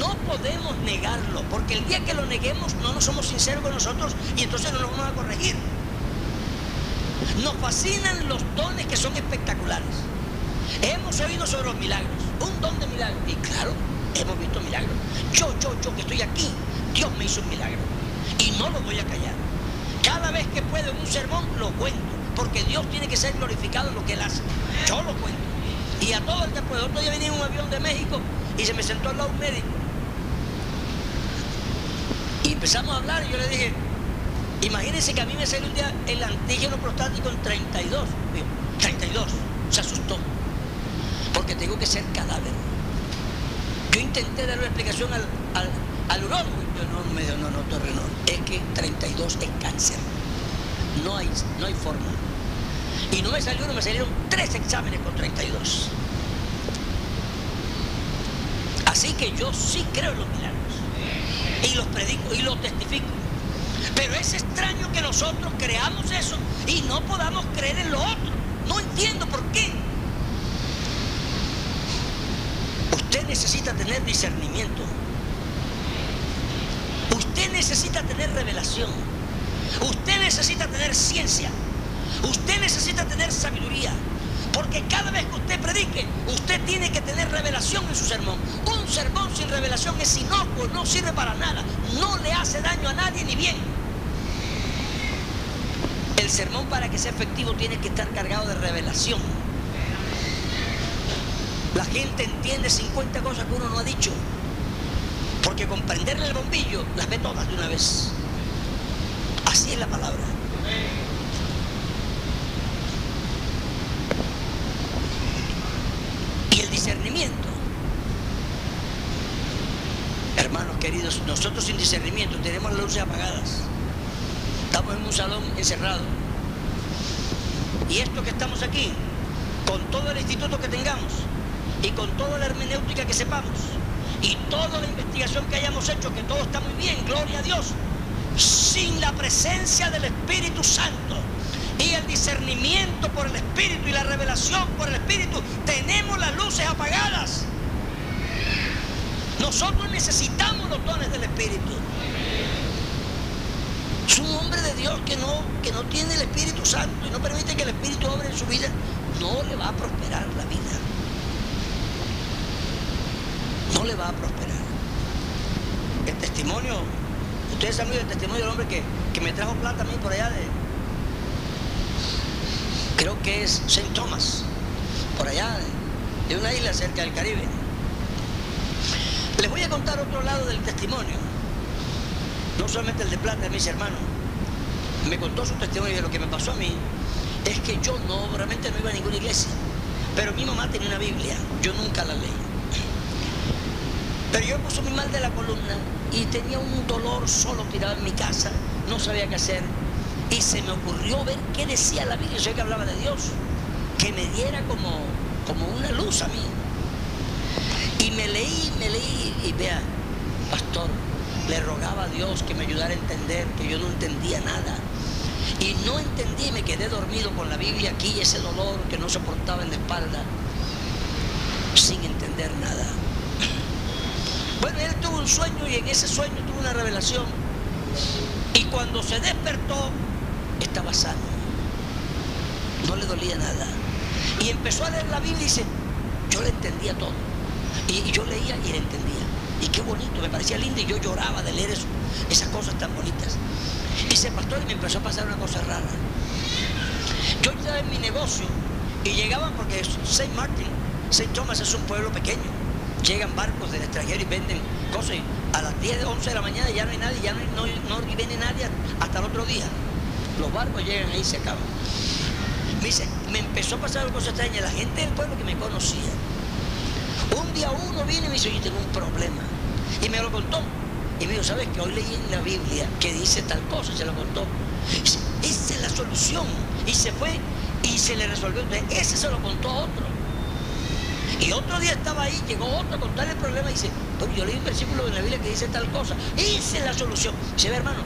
No podemos negarlo, porque el día que lo neguemos no nos somos sinceros con nosotros y entonces no nos vamos a corregir. Nos fascinan los dones que son espectaculares. Hemos oído sobre los milagros, un don de milagros. Y claro, hemos visto milagros. Yo, yo, yo que estoy aquí, Dios me hizo un milagro. Y no lo voy a callar. Cada vez que puedo en un sermón lo cuento, porque Dios tiene que ser glorificado en lo que Él hace. Yo lo cuento. Y a todo el que puedo. Otro día venía en un avión de México y se me sentó al lado un médico. Y empezamos a hablar y yo le dije, imagínense que a mí me salió un día el antígeno prostático en 32. 32. Se asustó. Tengo que ser cadáver. Yo intenté dar una explicación al, al, al urólogo. Yo no me dijo, no, no, no. Es que 32 es cáncer. No hay, no hay forma. Y no me salió uno, me salieron tres exámenes con 32. Así que yo sí creo en los milagros. Y los predico y los testifico. Pero es extraño que nosotros creamos eso y no podamos creer en lo otro. No entiendo por qué. Usted necesita tener discernimiento. Usted necesita tener revelación. Usted necesita tener ciencia. Usted necesita tener sabiduría. Porque cada vez que usted predique, usted tiene que tener revelación en su sermón. Un sermón sin revelación es inocuo, no sirve para nada. No le hace daño a nadie ni bien. El sermón para que sea efectivo tiene que estar cargado de revelación. La gente entiende 50 cosas que uno no ha dicho. Porque comprenderle el bombillo las ve todas de una vez. Así es la palabra. Y el discernimiento queridos, nosotros sin discernimiento tenemos las luces apagadas. Estamos en un salón encerrado. Y esto que estamos aquí, con todo el instituto que tengamos y con toda la hermenéutica que sepamos y toda la investigación que hayamos hecho, que todo está muy bien, gloria a Dios, sin la presencia del Espíritu Santo y el discernimiento por el Espíritu y la revelación por el Espíritu, tenemos las luces apagadas. Nosotros necesitamos los dones del Espíritu. Es un hombre de Dios que no, que no tiene el Espíritu Santo y no permite que el Espíritu obre en su vida, no le va a prosperar la vida. No le va a prosperar. El testimonio, ustedes saben el testimonio del hombre que, que me trajo plata a mí por allá de, creo que es St. Thomas, por allá de una isla cerca del Caribe. Les voy a contar otro lado del testimonio, no solamente el de plata de mis hermanos. Me contó su testimonio de lo que me pasó a mí. Es que yo no, realmente no iba a ninguna iglesia, pero mi mamá tenía una Biblia, yo nunca la leí. Pero yo me puso muy mal de la columna y tenía un dolor solo tirado en mi casa, no sabía qué hacer y se me ocurrió ver qué decía la Biblia, yo que hablaba de Dios, que me diera como, como una luz a mí. Y me leí, me leí, y vea, pastor, le rogaba a Dios que me ayudara a entender, que yo no entendía nada. Y no entendí, me quedé dormido con la Biblia aquí, ese dolor que no soportaba en la espalda, sin entender nada. Bueno, él tuvo un sueño y en ese sueño tuvo una revelación. Y cuando se despertó, estaba sano. No le dolía nada. Y empezó a leer la Biblia y dice, yo le entendía todo. Y, yo leía y le entendía. Y qué bonito, me parecía lindo y yo lloraba de leer eso, esas cosas tan bonitas. Y dice, pastor, y me empezó a pasar una cosa rara. Yo estaba en mi negocio y llegaban porque St. Martin, St. Thomas es un pueblo pequeño. Llegan barcos del extranjero y venden cosas. A las 10, 11 de la mañana ya no hay nadie, ya no, no, no viene nadie hasta el otro día. Los barcos llegan ahí y se acaban. Me dice, me empezó a pasar algo extraña. La gente del pueblo que me conocía. Un día uno viene y me dice, yo tengo un problema. Y me lo contó. Y me dijo, ¿sabes que hoy leí en la Biblia que dice tal cosa? Se lo contó. Esa es la solución. Y se fue y se le resolvió. ese se lo contó a otro. Y otro día estaba ahí, llegó otro a contarle el problema y dice, pero yo leí un versículo en la Biblia que dice tal cosa. Esa es la solución. Se ve, hermano,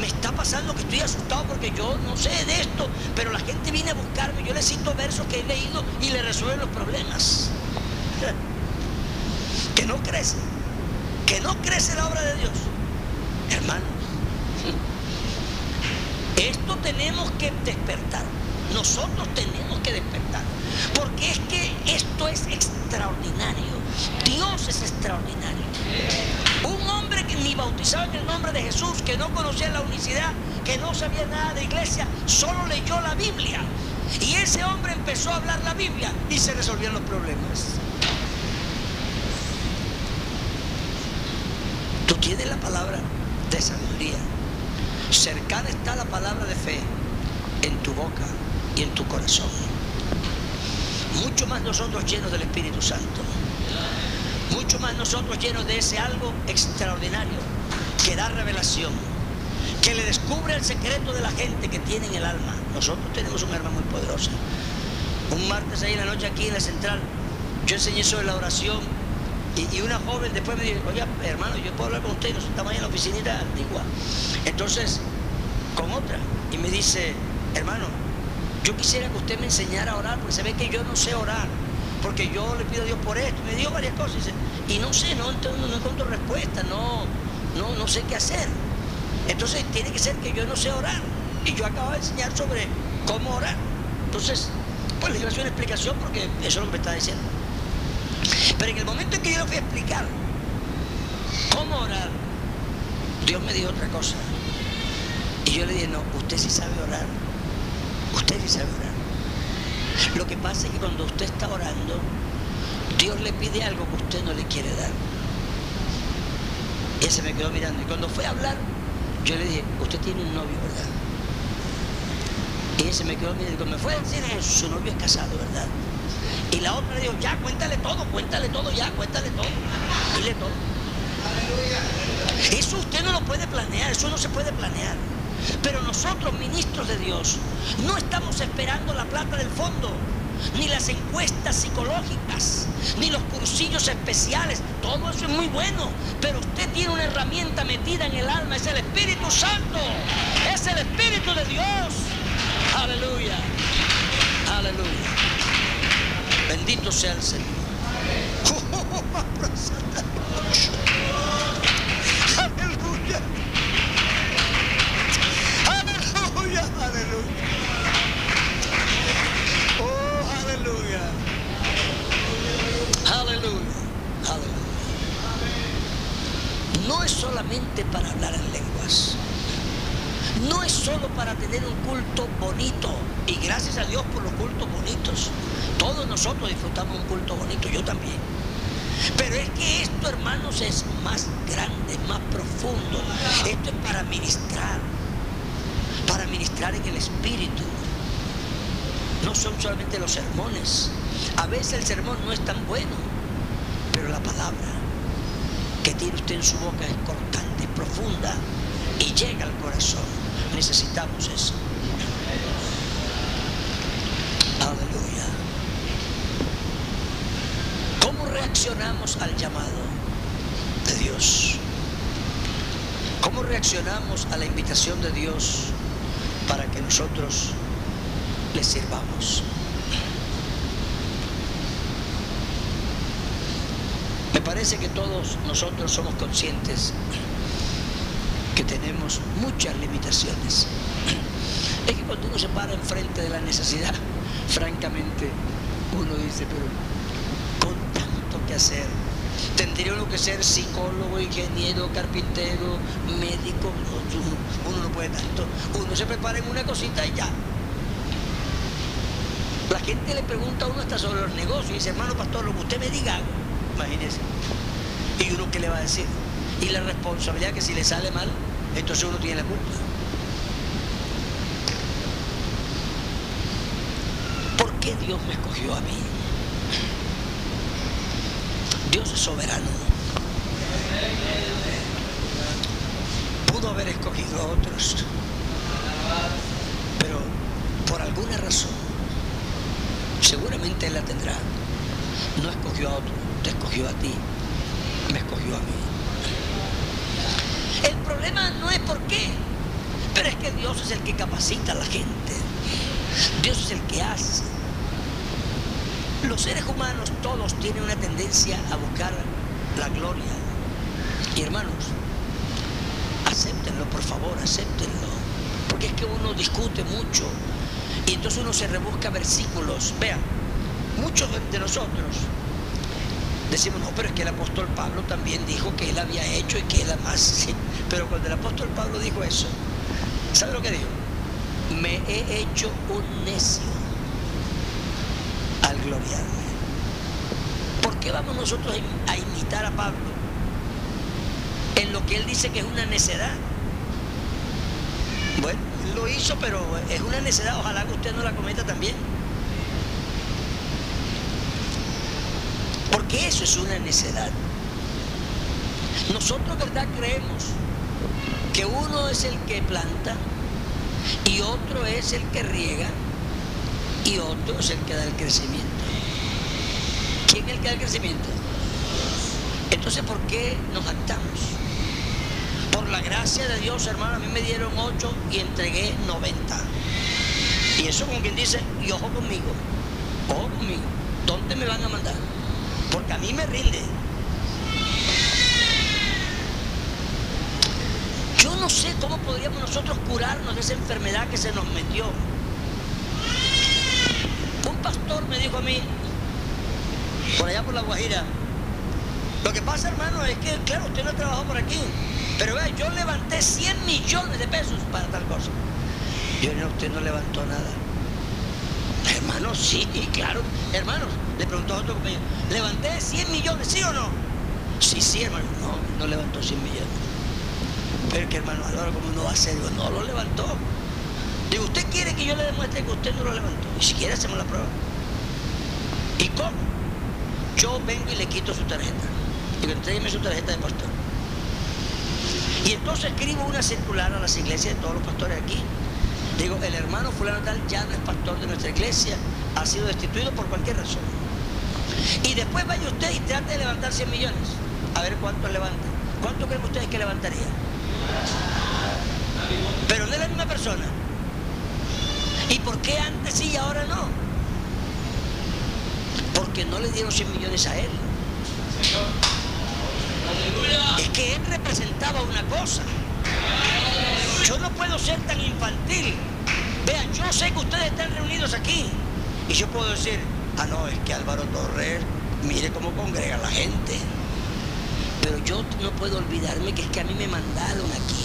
me está pasando que estoy asustado porque yo no sé de esto, pero la gente viene a buscarme, yo le cito versos que he leído y le resuelven los problemas. Que no crece, que no crece la obra de Dios. Hermanos, esto tenemos que despertar. Nosotros tenemos que despertar. Porque es que esto es extraordinario. Dios es extraordinario. Un hombre que ni bautizaba en el nombre de Jesús, que no conocía la unicidad, que no sabía nada de iglesia, solo leyó la Biblia. Y ese hombre empezó a hablar la Biblia y se resolvieron los problemas. Tú tienes la palabra de sabiduría. Cercana está la palabra de fe en tu boca y en tu corazón. Mucho más nosotros llenos del Espíritu Santo. Mucho más nosotros llenos de ese algo extraordinario que da revelación, que le descubre el secreto de la gente que tiene en el alma. Nosotros tenemos un arma muy poderosa. Un martes ahí en la noche aquí en la central, yo enseñé sobre la oración y, una joven después me dijo, oye hermano, yo puedo hablar con usted, nos estamos ahí en la oficinita antigua. Entonces, con otra, y me dice, hermano, yo quisiera que usted me enseñara a orar, porque se ve que yo no sé orar porque yo le pido a Dios por esto, me dio varias cosas y no sé, no, no, encuentro respuesta, no, no, no sé qué hacer. Entonces tiene que ser que yo no sé orar y yo acabo de enseñar sobre cómo orar. Entonces, pues le iba a hacer una explicación porque eso es lo que me está diciendo. Pero en el momento en que yo le fui a explicar cómo orar, Dios me dijo otra cosa. Y yo le dije, no, usted sí sabe orar. Usted sí sabe orar. Lo que pasa es que cuando usted está orando, Dios le pide algo que usted no le quiere dar. Y se me quedó mirando. Y cuando fue a hablar, yo le dije, usted tiene un novio, ¿verdad? Y él se me quedó mirando. Y cuando me fue a decir su novio es casado, ¿verdad? Y la otra le dijo, ya, cuéntale todo, cuéntale todo, ya, cuéntale todo. Dile todo. Eso usted no lo puede planear, eso no se puede planear. Pero nosotros, ministros de Dios, no estamos esperando la plata del fondo, ni las encuestas psicológicas, ni los cursillos especiales. Todo eso es muy bueno, pero usted tiene una herramienta metida en el alma, es el Espíritu Santo, es el Espíritu de Dios. Aleluya, aleluya. Bendito sea el Señor. Aleluya. Aleluya, aleluya. Oh, aleluya. Aleluya, aleluya. No es solamente para hablar en lenguas. No es solo para tener un culto bonito. Y gracias a Dios por los cultos bonitos. Todos nosotros disfrutamos un culto bonito, yo también. Pero es que esto, hermanos, es más grande, es más profundo. Esto es para ministrar, para ministrar en el Espíritu. No son solamente los sermones. A veces el sermón no es tan bueno, pero la palabra que tiene usted en su boca es cortante, profunda y llega al corazón. Necesitamos eso. Aleluya. ¿Cómo al llamado de Dios? ¿Cómo reaccionamos a la invitación de Dios para que nosotros le sirvamos? Me parece que todos nosotros somos conscientes que tenemos muchas limitaciones. Es que cuando uno se para enfrente de la necesidad, francamente, uno dice, pero con tanto que hacer, tendría uno que ser psicólogo, ingeniero, carpintero, médico, no, uno, no puede tanto. Uno se prepara en una cosita y ya. La gente le pregunta a uno hasta sobre los negocios y dice, hermano pastor, lo que usted me diga, hago". imagínese. ¿Y uno qué le va a decir? Y la responsabilidad que si le sale mal, entonces uno tiene la culpa. ¿Por qué Dios me escogió a mí? Dios es soberano. Pudo haber escogido a otros, pero por alguna razón, seguramente Él la tendrá. No escogió a otro, te escogió a ti, me escogió a mí. El problema no es por qué, pero es que Dios es el que capacita a la gente. Dios es el que hace. Los seres humanos todos tienen una tendencia a buscar la gloria. Y hermanos, acéptenlo, por favor, acéptenlo. Porque es que uno discute mucho y entonces uno se rebusca versículos. Vean, muchos de- nosotros decimos, no, pero es que el apóstol Pablo también dijo que él había hecho y que él sí. Pero cuando el apóstol Pablo dijo eso, ¿sabe lo que dijo? Me he hecho un necio ¿Por qué vamos nosotros a im- a imitar a Pablo en lo que él dice que es una necedad? Bueno, lo hizo, pero es una necedad, ojalá que usted no la cometa también. Porque eso es una necedad. Nosotros, ¿verdad? Creemos que uno es el que planta y otro es el que riega y otro es el que da el crecimiento. ¿Quién es el que da el crecimiento? Entonces, ¿por qué nos actamos? Por la gracia de Dios, hermano, a mí me dieron 8 y entregué 90. Y eso como quien dice, y ojo conmigo, ojo conmigo, ¿dónde me van a mandar? Porque a mí me rinde. Yo no sé cómo podríamos nosotros curarnos de esa enfermedad que se nos metió. Un pastor me dijo a mí, por allá por la Guajira, lo que pasa hermano es que, claro, usted no trabajó por aquí, pero vea, yo levanté 100 millones de pesos para tal cosa. Yo no, usted no levantó nada. Hermano, sí, claro. Hermanos, le preguntó a otro compañero, ¿levanté 100 millones, sí o no? Sí, sí, hermano. No, no levantó 100 millones. Pero que, hermano, ahora como no va a ser, no lo levantó. Digo, ¿usted quiere que yo le demuestre que usted no lo levantó? Ni siquiera hacemos la prueba. ¿Y cómo? Yo vengo y le quito su tarjeta. Digo, entrégueme su tarjeta de pastor. Y entonces escribo una circular a las iglesias de todos los pastores aquí. Digo, el hermano fulano tal ya no es pastor de nuestra iglesia, ha sido destituido por cualquier razón. Y después vaya usted y trate de levantar 100 millones. A ver cuánto levanta. ¿Cuánto creen ustedes que levantaría? Pero no es la misma persona. ¿Y por qué antes sí y ahora no? Porque no le dieron 100 millones a él. Es que él representaba una cosa. Yo no puedo ser tan infantil. Vean, yo sé que ustedes están reunidos aquí. Y yo puedo decir, ah, no, es que Álvaro Torres, mire cómo congrega la gente. Pero yo no puedo olvidarme que es que a mí me mandaron aquí.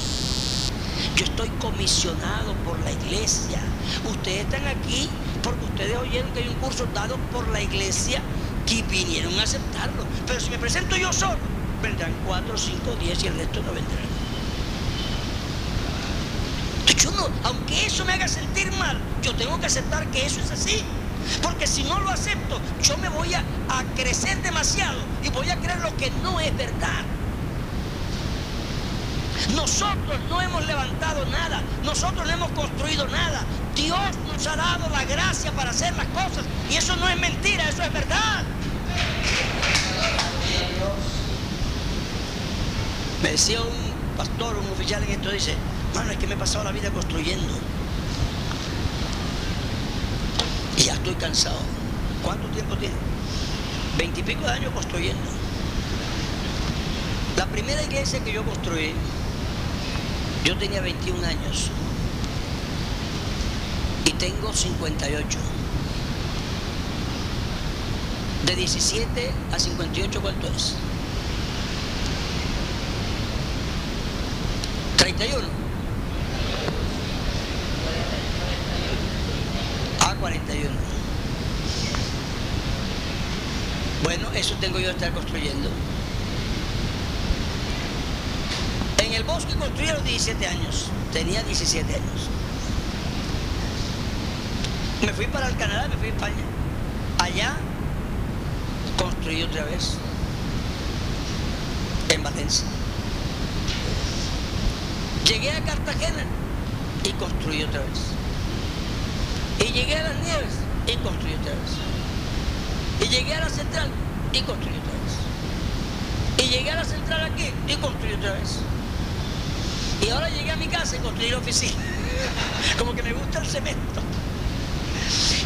Yo estoy comisionado por la iglesia. Ustedes están aquí porque ustedes oyeron que hay un curso dado por la iglesia que vinieron a aceptarlo. Pero si me presento yo solo, vendrán cuatro, cinco, diez y el resto no vendrán. Yo no, aunque eso me haga sentir mal, yo tengo que aceptar que eso es así. Porque si no lo acepto, yo me voy a, a crecer demasiado y voy a creer lo que no es verdad. Nosotros no hemos levantado nada, nosotros no hemos construido nada. Dios nos ha dado la gracia para hacer las cosas y eso no es mentira, eso es verdad. Me decía un pastor, un oficial en esto, dice, mano, es que me he pasado la vida construyendo. Y ya estoy cansado. ¿Cuánto tiempo tiene? Veintipico de años construyendo. La primera iglesia que yo construí, yo tenía 21 años y tengo 58. De 17 a 58, ¿cuánto es? 31. A 41. Bueno, eso tengo yo que estar construyendo. El bosque construí a los 17 años. Tenía 17 años. Me fui para el Canadá, me fui a España. Allá construí otra vez. En Valencia. Llegué a Cartagena y construí otra vez. Y llegué a las nieves y construí otra vez. Y llegué a la central y construí otra vez. Y llegué a la central aquí y construí otra vez. Y ahora llegué a mi casa y construí la oficina. Como que me gusta el cemento.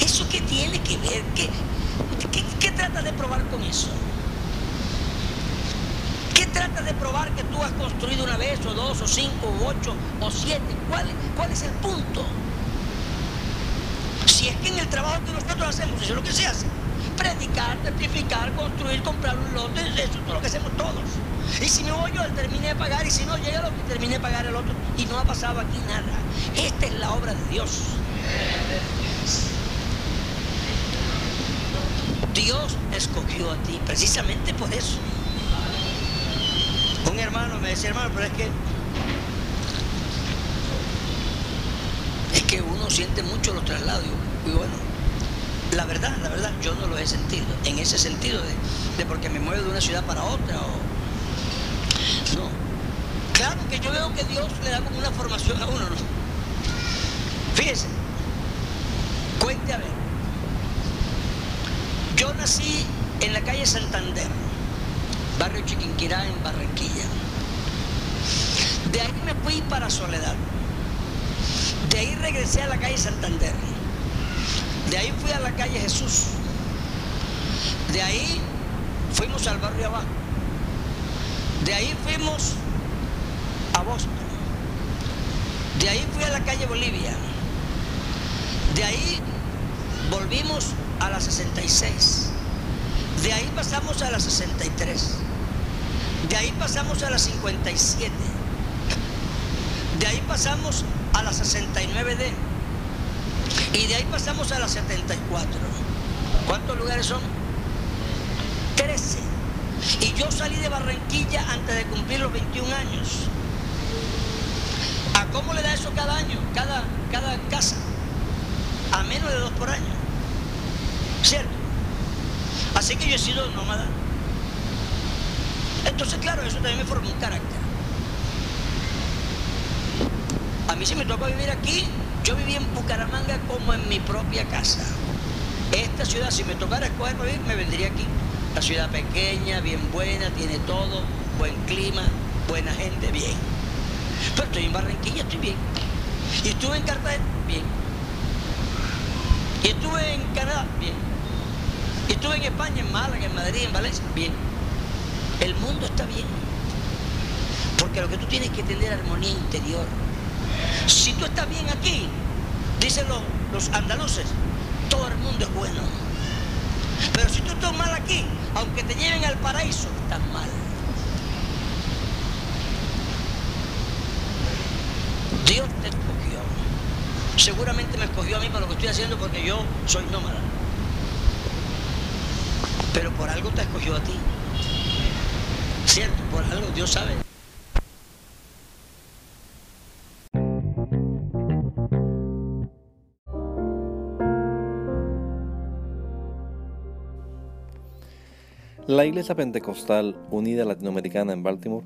¿Eso qué tiene que ver? ¿Qué, qué, qué tratas de probar con eso? ¿Qué tratas de probar que tú has construido una vez, o dos, o cinco, o ocho, o siete? ¿Cuál, cuál es el punto? Si es que en el trabajo que nosotros hacemos, eso es lo que se hace. Predicar, testificar, construir, comprar un lote, eso es lo que hacemos todos. Y si no yo, terminé de pagar, y si no llega lo que terminé de pagar el otro, y no ha pasado aquí nada. Esta es la obra de Dios. Dios escogió a ti precisamente por eso. Un hermano me decía, hermano, pero es que es que uno siente mucho los traslados. Y bueno, la verdad, la verdad, yo no lo he sentido. En ese sentido de, de porque me muevo de una ciudad para otra. O... Claro que yo veo que Dios le da como una formación a uno, ¿no? Fíjese, cuente a ver. Yo nací en la calle Santander, barrio Chiquinquirá, en Barranquilla. De ahí me fui para Soledad. De ahí regresé a la calle Santander. De ahí fui a la calle Jesús. De ahí fuimos al barrio abajo. De ahí fuimos De ahí fui a la calle Bolivia. De ahí volvimos a la 66. De ahí pasamos a la 63. De ahí pasamos a la 57. De ahí pasamos a la 69D. Y de ahí pasamos a la 74. ¿Cuántos lugares son? 13. Y yo salí de Barranquilla antes de cumplir los 21 años. ¿A cómo le da eso cada año? Cada, cada casa. A menos de dos por año. ¿Cierto? Así que yo he sido nómada. Entonces, claro, eso también me formó un carácter. si me tocó vivir aquí, yo viví en Bucaramanga como en mi propia casa. Esta ciudad, si me tocara escoger vivir, me vendría aquí. La ciudad pequeña, bien buena, tiene todo, buen clima, buena gente, bien. Pero estoy en Barranquilla, estoy bien. Y estuve en Cartagena, bien. Y estuve en Canadá, bien. Y estuve en España, en Málaga, en Madrid, en Valencia, bien. El mundo está bien. Porque lo que tú tienes que tener armonía interior. Si tú estás bien aquí, dicen los, andaluces, todo el mundo es bueno. Pero si tú estás mal aquí, aunque te lleven al paraíso, estás mal. Dios te escogió. Seguramente me escogió a mí para lo que estoy haciendo porque yo soy nómada. Pero por algo te escogió a ti. ¿Cierto? Por algo Dios sabe. La Iglesia Pentecostal Unida Latinoamericana en Baltimore